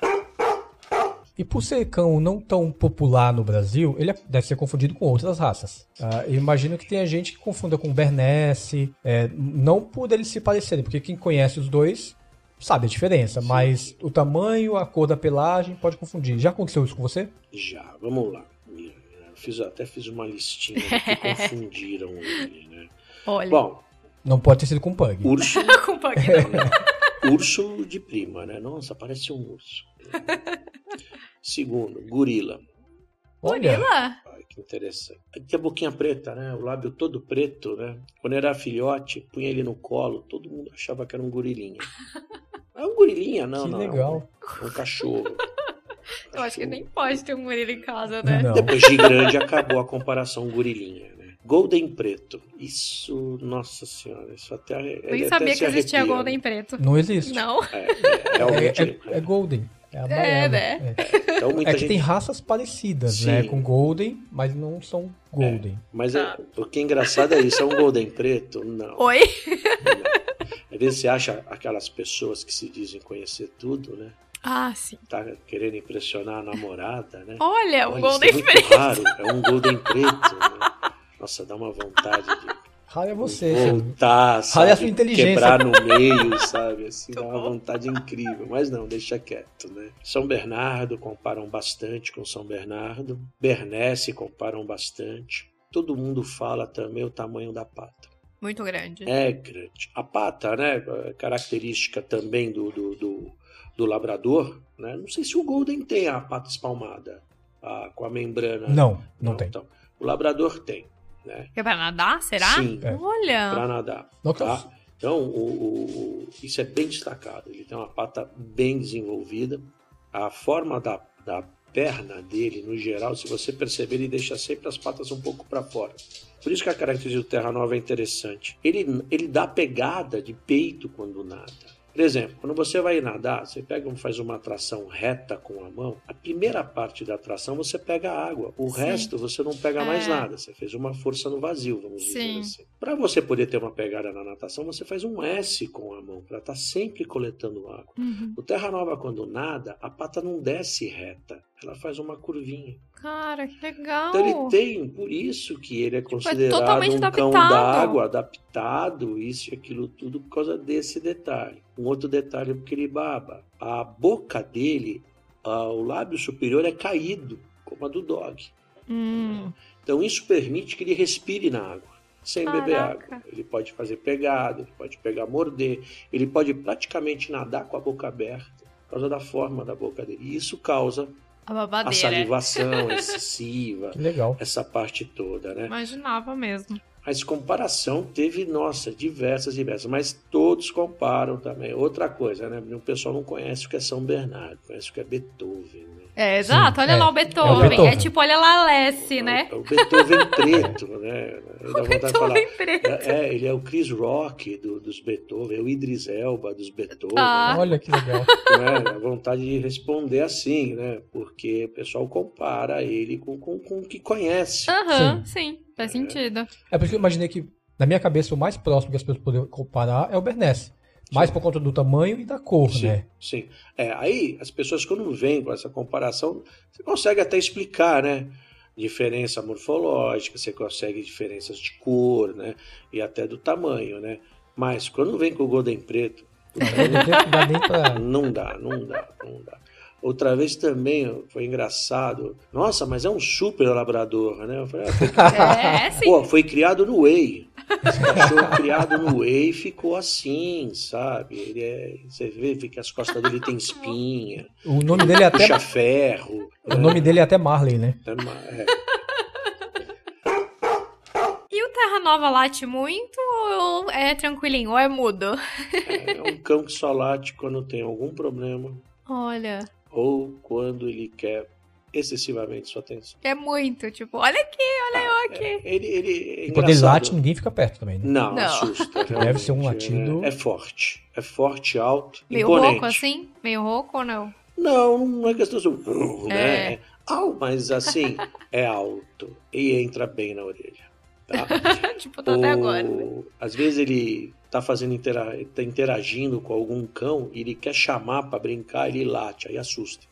E por ser cão não tão popular no Brasil, ele é- deve ser confundido com outras raças. Ah, eu imagino que tenha gente que confunda com Bernese, é, não por eles se parecerem, porque quem conhece os dois sabe a diferença, mas o tamanho, a cor da pelagem pode confundir. Já aconteceu isso com você? Já, vamos lá. Fiz, até fiz uma listinha que confundiram ele, né? Olha. Bom, Não pode ter sido com pug. urso, com pouquinho. urso de prima, né? Nossa, parece um urso. Segundo, gorila. Olha, Gorila? Ai, que interessante. Tem a boquinha preta, né? O lábio todo preto, né? Quando era filhote, punha ele no colo, todo mundo achava que era um gorilinha. É um gorilinha, não, que não. legal. É um cachorro. Eu acho que nem pode ter um gorila em casa, né? Não. Depois de grande acabou a comparação gorilinha, né? Golden preto. Isso, nossa senhora, isso até. Nem até sabia se que existia arrepia. Golden preto. Não existe. Não. É, é. É, é- é Golden. É, amarelo. né? É. então muita É que gente tem raças parecidas, Sim. né? Com Golden, mas não são Golden. Mas é- Ah. o que é engraçado é isso, é um golden preto? Não. Oi? não. Às vezes você acha aquelas pessoas que se dizem conhecer tudo, né? Ah, sim. Tá querendo impressionar a namorada, né? Olha, o Olha, Golden é muito Preto. raro, é um golden preto, né? Nossa, dá uma vontade de Raro é você, voltar, sabe? É a sua inteligência. Quebrar no meio, sabe? Assim, dá uma vontade incrível. Mas não, deixa quieto, né? São Bernardo comparam bastante com São Bernardo. Bernese comparam bastante. Todo mundo fala também o tamanho da pata. Muito grande. É grande. A pata, né? é Característica também do, do, do, do labrador, né? Não sei se o Golden tem a pata espalmada, a- com a membrana. Não, não, tem. Então, o labrador tem, né? É pra nadar, será? Sim, É. Olha. para nadar. Tá? Então, o, o- o- isso é bem destacado. Ele tem uma pata bem desenvolvida. A forma da, da perna dele, no geral, se você perceber, ele deixa sempre as patas um pouco para fora. Por isso que a característica do Terra Nova é interessante. Ele, ele dá pegada de peito quando nada. Por exemplo, quando você vai nadar, você pega faz uma tração reta com a mão, a primeira parte da tração você pega a água, o Sim. resto você não pega mais É. nada, você fez uma força no vazio, vamos Sim. dizer assim. Para você poder ter uma pegada na natação, você faz um S com a mão, para estar sempre coletando água. Uhum. O Terra Nova, quando nada, a pata não desce reta, ela faz uma curvinha. Cara, que legal. Então ele tem, por isso que ele é considerado totalmente um cão adaptado. d'água, adaptado, isso e aquilo tudo por causa desse detalhe. Um outro detalhe é porque ele baba. A boca dele o lábio superior é caído, como a do dog. Hum. Então isso permite que ele respire na água, sem beber Caraca. água. Ele pode fazer pegada, ele pode pegar morder, ele pode praticamente nadar com a boca aberta por causa da forma da boca dele. E isso causa A a salivação excessiva, Que legal. essa parte toda, né? Imaginava mesmo. Mas comparação teve, nossa, diversas, diversas. Mas todos comparam também. Outra coisa, né? O pessoal não conhece o que é São Bernardo, conhece o que é Beethoven, né? É, exato. Olha é. lá o É o Beethoven. É, Beethoven. tipo, olha lá a Lessie, né? É o Beethoven preto, né? De falar. Beethoven preto. É, é, ele é o Chris Rock do- dos Beethoven, é o Idris Elba dos Beethoven. Ah. Olha que legal. Né? Dá vontade de responder assim, né? Porque o pessoal compara ele com, com, com o que conhece. Aham, sim. Faz sentido. É por isso que eu imaginei que, na minha cabeça, o mais próximo que as pessoas poderiam comparar é o Bernese. Mais por conta do tamanho e da cor, Sim, né? sim. É, aí as pessoas quando vêm com essa comparação, você consegue até explicar, né? Diferença morfológica, você consegue diferenças de cor, né? E até do tamanho, né? Mas quando vem com o Golden Preto, Não dá nem pra... não dá, não dá, não dá. Outra vez também foi engraçado. Nossa, mas é um super labrador, né? Eu falei, ah, foi, É, sim. pô, foi criado no Whey. Esse cachorro criado no Whey ficou assim, sabe? Ele é, você vê que as costas dele tem espinha, O nome dele é até... puxa ferro. O nome dele é até Marley, né? É é. E o Terra Nova late muito ou é tranquilinho? Ou é mudo? É um cão que só late quando tem algum problema Olha, ou quando ele quer excessivamente sua atenção. é muito. Tipo, olha aqui, olha eu aqui. É, ele, ele é E quando ele late, ninguém fica perto também, né? Não, Não. assusta. Deve ser um latido- né? É forte. É forte, alto, Meio imponente. rouco assim? Meio rouco ou não? Não, não é questão de... Uh, né? É. É au, mas assim, é alto e entra bem na orelha. Tá? tipo, até O- agora. né? Às vezes ele tá fazendo intera... tá interagindo com algum cão e ele quer chamar para brincar, ele late, aí assusta.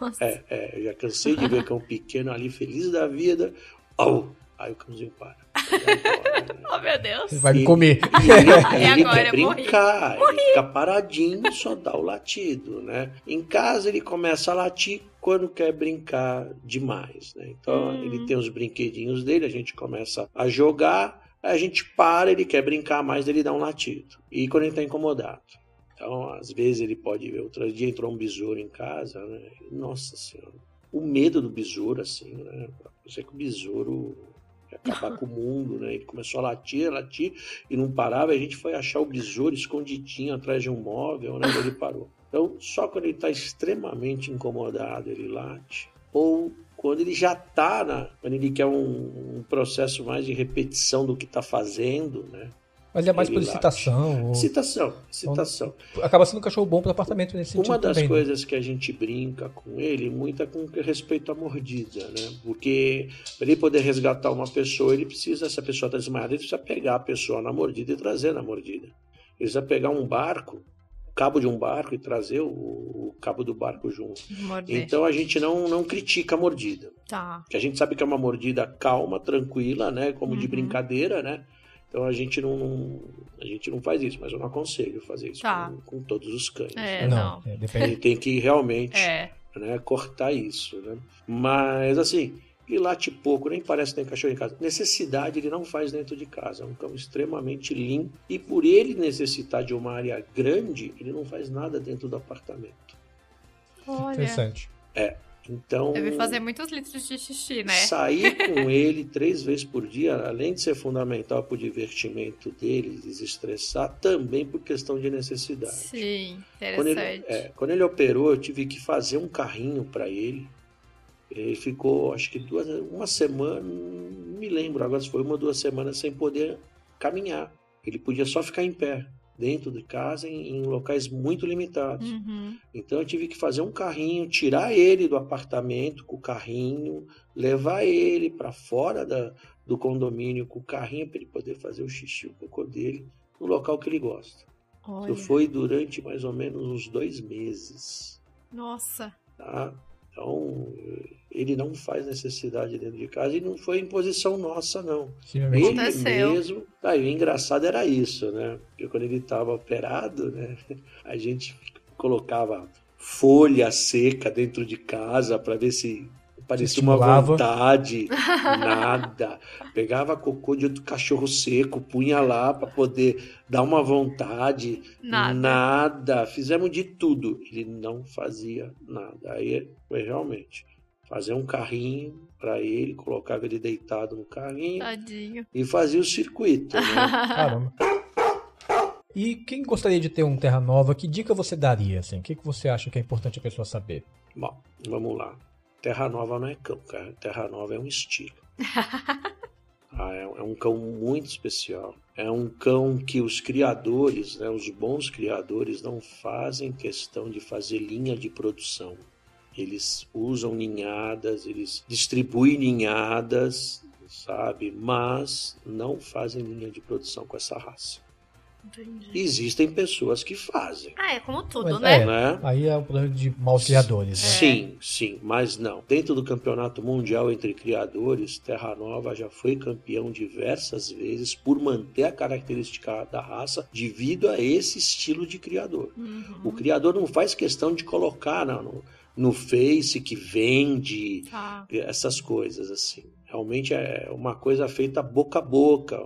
Nossa. É, é, eu já cansei de ver cão pequeno ali feliz da vida. Au! Aí o cãozinho para. Oh, meu Deus. Ele vai me comer. E ele, E ele agora? quer Eu morri. brincar, ele fica paradinho, só dá o latido, né? Em casa ele começa a latir quando quer brincar demais, né? Então Hum. ele tem os brinquedinhos dele, a gente começa a jogar, aí a gente para, ele quer brincar mais, ele dá um latido. E quando ele tá incomodado. Então, às vezes ele pode ver. Outro dia entrou um besouro em casa, né? Nossa Senhora. O medo do besouro, assim, né? Eu sei que o besouro ia acabar com o mundo, né? Ele começou a latir, a latir, e não parava. A gente foi achar o besouro escondidinho atrás de um móvel, né? Ele parou. Então, só quando ele está extremamente incomodado, ele late. Ou quando ele já está, na, quando ele quer um, um processo mais de repetição do que está fazendo, né? Mas é mais Ele por late. excitação. ou- Citação, citação. Acaba sendo um cachorro bom para apartamento nesse sentido Uma das também. né? coisas que a gente brinca com ele, muita com respeito à mordida, né? Porque para ele poder resgatar uma pessoa, ele precisa, se a pessoa está desmaiada, ele precisa pegar a pessoa na mordida e trazer na mordida. Ele precisa pegar um barco, o cabo de um barco e trazer o, o cabo do barco junto. Morder. Então a gente não, não critica a mordida. Tá. Porque a gente sabe que é uma mordida calma, tranquila, né? Como de Uhum. brincadeira, né? Então a gente não, não- a gente não faz isso, mas eu não aconselho fazer isso Tá. com, com todos os cães. É, Não, não. é, depende. Tem que realmente É. né, cortar isso. Né? Mas assim, ele late pouco, nem parece que tem cachorro em casa. Necessidade ele não faz dentro de casa. É um cão extremamente limpo. E por ele necessitar de uma área grande, ele não faz nada dentro do apartamento. Olha. Interessante. Então. Deve fazer muitos litros de xixi, né? Sair com ele três vezes por dia, além de ser fundamental para o divertimento dele, desestressar, também por questão de necessidade. Sim, Quando ele, interessante. é, quando ele operou, eu tive que fazer um carrinho para ele. Ele ficou, acho que duas, uma semana, não me lembro agora se foi uma ou duas semanas sem poder caminhar. Ele podia só ficar em pé, dentro de casa, em, em locais muito limitados. Uhum. Então eu tive que fazer um carrinho, tirar ele do apartamento com o carrinho, levar ele para fora da, do condomínio com o carrinho para ele poder fazer o xixi, o cocô dele, no local que ele gosta. Olha. Isso foi durante mais ou menos uns dois meses. Nossa. Tá? Então, ele não faz necessidade dentro de casa e não foi imposição nossa, não. Possivelmente. Ele Aconteceu. mesmo. Ah, e o engraçado era isso, né? Porque quando ele estava operado, né? A gente colocava folha seca dentro de casa para ver se parecia uma vontade, nada. Pegava cocô de outro cachorro seco, punha lá para poder dar uma vontade, nada. nada. Fizemos de tudo. Ele não fazia nada. Aí foi realmente fazer um carrinho para ele, colocava ele deitado no carrinho Tadinho. e fazia o circuito. Né? Caramba. E quem gostaria de ter um Terra Nova, que dica você daria? Assim? O que, que você acha que é importante a pessoa saber? Bom, vamos lá. Terra Nova não é cão, cara. Terra Nova é um estilo. ah, é, é, um cão muito especial. É um cão que os criadores, né, os bons criadores, não fazem questão de fazer linha de produção. Eles usam ninhadas, eles distribuem ninhadas, sabe? Mas não fazem linha de produção com essa raça. Entendi. Existem pessoas que fazem. Ah, é como tudo, mas, né? É, né? Aí é o problema de maus criadores. Né? Sim, sim, mas não. Dentro do campeonato mundial entre criadores, Terra Nova já foi campeão diversas vezes por manter a característica da raça devido a esse estilo de criador. Uhum. O criador não faz questão de colocar não, no, no Face que vende, ah. essas coisas assim. Realmente é uma coisa feita boca a boca.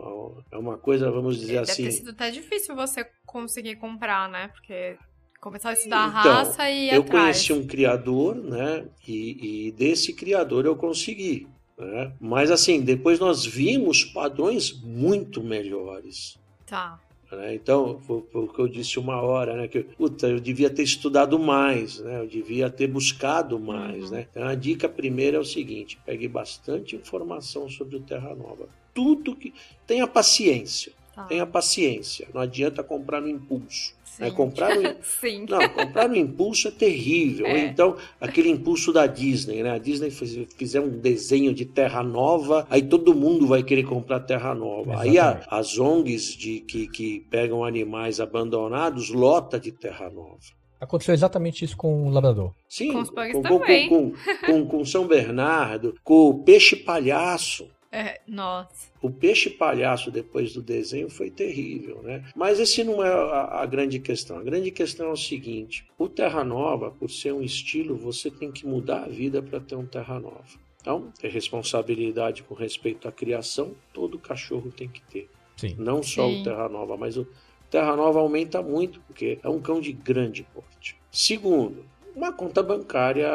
É uma coisa, vamos dizer Deve assim. Deve ter sido até difícil você conseguir comprar, né? Porque começar a estudar a então, raça e eu atrás. conheci um criador, né? E, e desse criador eu consegui. Né? Mas assim, depois nós vimos padrões muito melhores. Tá. Né? Então, o que eu disse uma hora, né? Que puta, eu devia ter estudado mais, né? eu devia ter buscado mais. Uhum. Né? Então, a dica primeira é o seguinte: pegue bastante informação sobre o Terra Nova. Tudo que. Tenha paciência. Tá. Tenha paciência. Não adianta comprar no impulso. Né? Comprar no, Não, comprar no impulso é terrível. É. Então, aquele impulso da Disney, né? A Disney fez, fizer um desenho de Terra Nova, aí todo mundo vai querer comprar Terra Nova. Exatamente. Aí a, as ONGs de, que, que pegam animais abandonados lota de Terra Nova. Aconteceu exatamente isso com o labrador. Sim, com, com, com, com, com São Bernardo, com o peixe palhaço. É, nossa. O peixe palhaço depois do desenho foi terrível, né? Mas esse não é a, a, grande questão. A grande questão é o seguinte: o Terra Nova, por ser um estilo, você tem que mudar a vida para ter um Terra Nova. Então, ter responsabilidade com respeito à criação, todo cachorro tem que ter. Sim. Não só Sim. o Terra Nova, mas o Terra Nova aumenta muito, porque é um cão de grande porte. Segundo, uma conta bancária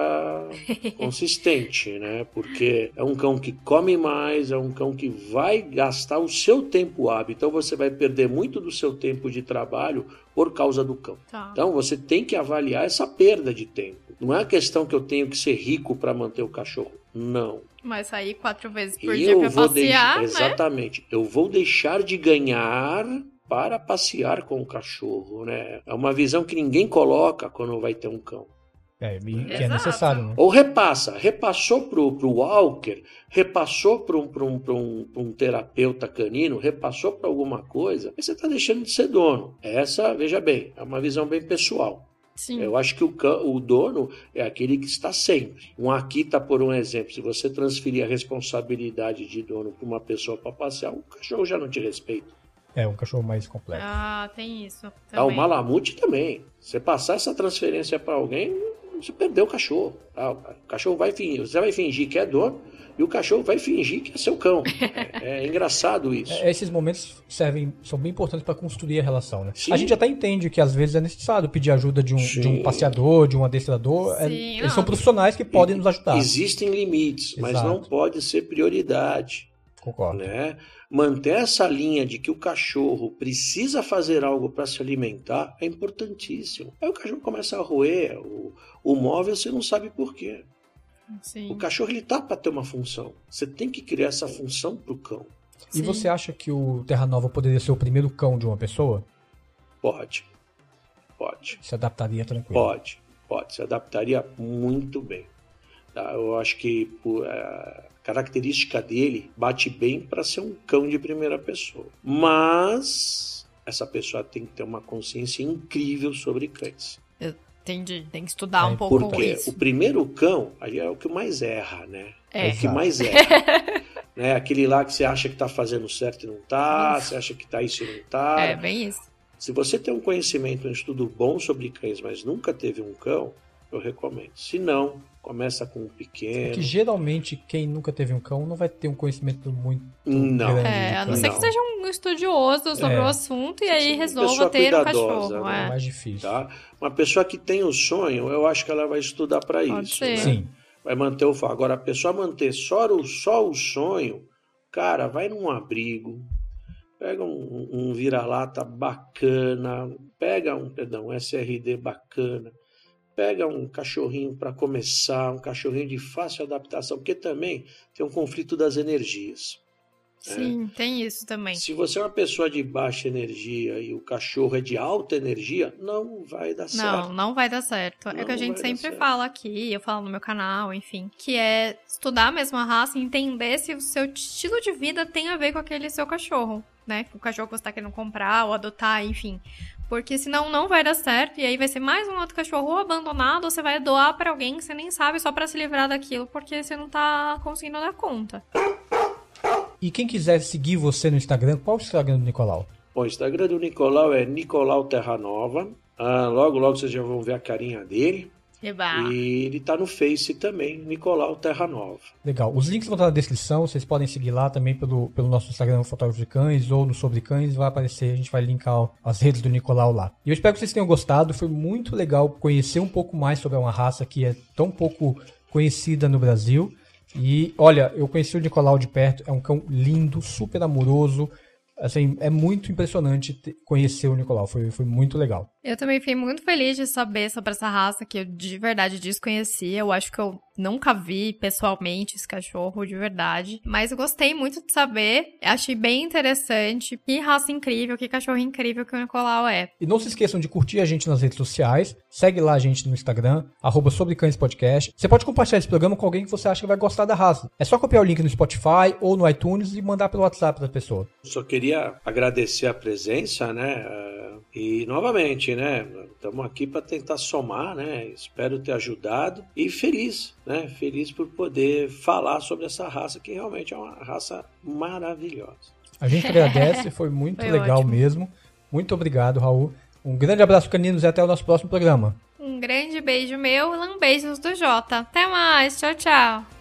consistente, né? Porque é um cão que come mais, é um cão que vai gastar o seu tempo hábil. Então você vai perder muito do seu tempo de trabalho por causa do cão. Tá. Então você tem que avaliar essa perda de tempo. Não é a questão que eu tenho que ser rico para manter o cachorro. Não. Mas sair quatro vezes por dia para passear, né? Exatamente. Eu vou deixar de ganhar para passear com o cachorro, né? É uma visão que ninguém coloca quando vai ter um cão. É, que é necessário. Né? Ou repassa, repassou pro, pro Walker, repassou para um, um, um, um terapeuta canino, repassou para alguma coisa, aí você está deixando de ser dono. Essa, veja bem, é uma visão bem pessoal. Sim. Eu acho que o, o dono é aquele que está sempre. Um Akita, por um exemplo, se você transferir a responsabilidade de dono para uma pessoa para passear, o cachorro já não te respeita. É, um cachorro mais complexo. Ah, tem isso. Também. Ah, o Malamute também. Você passar essa transferência para alguém, você perdeu o cachorro. Tá? O cachorro vai fingir, você vai fingir que é dono e o cachorro vai fingir que é seu cão. É, é engraçado isso. É, esses momentos servem, são bem importantes para construir a relação, né? Sim. A gente até entende que às vezes é necessário pedir ajuda de um, de um passeador, de um adestrador. É, eles são profissionais que podem e, nos ajudar. Existem limites, Exato. mas não pode ser prioridade. Concordo. Né? Manter essa linha de que o cachorro precisa fazer algo para se alimentar é importantíssimo. Aí o cachorro começa a roer o, o móvel, você não sabe por quê. Sim. O cachorro ele tá para ter uma função. Você tem que criar essa função para o cão. E Sim. você acha que o Terra Nova poderia ser o primeiro cão de uma pessoa? Pode. Pode. Se adaptaria tranquilo? Pode. Pode. Se adaptaria muito bem. Tá? Eu acho que por, é, característica dele bate bem para ser um cão de primeira pessoa. Mas essa pessoa tem que ter uma consciência incrível sobre cães. Entendi. Tem que estudar é, um pouco porque isso. o primeiro cão aí é o que mais erra, né? É, é o que mais erra. né? Aquele lá que você acha que está fazendo certo e não está, você acha que está isso e não está. É, bem isso. Se você tem um conhecimento, um estudo bom sobre cães, mas nunca teve um cão, eu recomendo. Se não, começa com um pequeno. É que geralmente quem nunca teve um cão não vai ter um conhecimento muito não. grande. É, a não ser que seja um estudioso sobre É. o assunto e aí resolva ter um cachorro. né? É É. mais difícil. Tá? Uma pessoa que tem o sonho, eu acho que ela vai estudar para Pode isso. ser. né? Sim. Vai manter o foco. Agora, a pessoa manter só o, só o sonho, cara, vai num abrigo, pega um, um vira-lata bacana, pega um, perdão, um SRD bacana, pega um cachorrinho para começar, um cachorrinho de fácil adaptação, porque também tem um conflito das energias. Sim, tem isso também. Se você é uma pessoa de baixa energia e o cachorro é de alta energia, não vai dar Não, certo. não vai dar certo. é Não o que a gente sempre fala aqui, eu falo no meu canal, enfim, que é estudar a raça e entender se o seu estilo de vida tem a ver com aquele seu cachorro, né? O cachorro que você tá querendo comprar ou adotar, enfim. Porque senão não vai dar certo e aí vai ser mais um outro cachorro abandonado ou você vai doar pra alguém que você nem sabe só pra se livrar daquilo porque você não tá conseguindo dar conta. E quem quiser seguir você no Instagram, qual o Instagram do Nicolau? Bom, o Instagram do Nicolau é Nicolau Terra Nova. Ah, logo, logo vocês já vão ver a carinha dele. Eba. E ele tá no Face também, Nicolau Terra Nova. Legal. Os links vão estar na descrição, vocês podem seguir lá também pelo, pelo nosso Instagram Fotógrafo de Cães ou no Sobre Cães, vai aparecer, a gente vai linkar as redes do Nicolau lá. E eu espero que vocês tenham gostado, foi muito legal conhecer um pouco mais sobre uma raça que é tão pouco conhecida no Brasil. E olha, eu conheci o Nicolau de perto, é um cão lindo, super amoroso. Assim, é muito impressionante te- conhecer o Nicolau, foi, foi muito legal. Eu também fiquei muito feliz de saber sobre essa raça que eu de verdade desconhecia. Eu acho que eu nunca vi pessoalmente esse cachorro de verdade. Mas eu gostei muito de saber. Achei bem interessante. Que raça incrível, que cachorro incrível que o Nicolau é. E não se esqueçam de curtir a gente nas redes sociais. Segue lá a gente no Instagram, arroba Sobre Cães Podcast. Você pode compartilhar esse programa com alguém que você acha que vai gostar da raça. É só copiar o link no Spotify ou no iTunes e mandar pelo WhatsApp da pessoa. Só queria agradecer a presença, né? ah, E novamente, né? Estamos aqui para tentar somar, né? Espero ter ajudado e feliz, né? Feliz por poder falar sobre essa raça que realmente é uma raça maravilhosa. A gente agradece, foi muito Foi legal ótimo. mesmo. Muito obrigado, Raul. Um grande abraço, caninos, e até o nosso próximo programa. Um grande beijo meu e um beijos do Jota. Até mais. Tchau, tchau.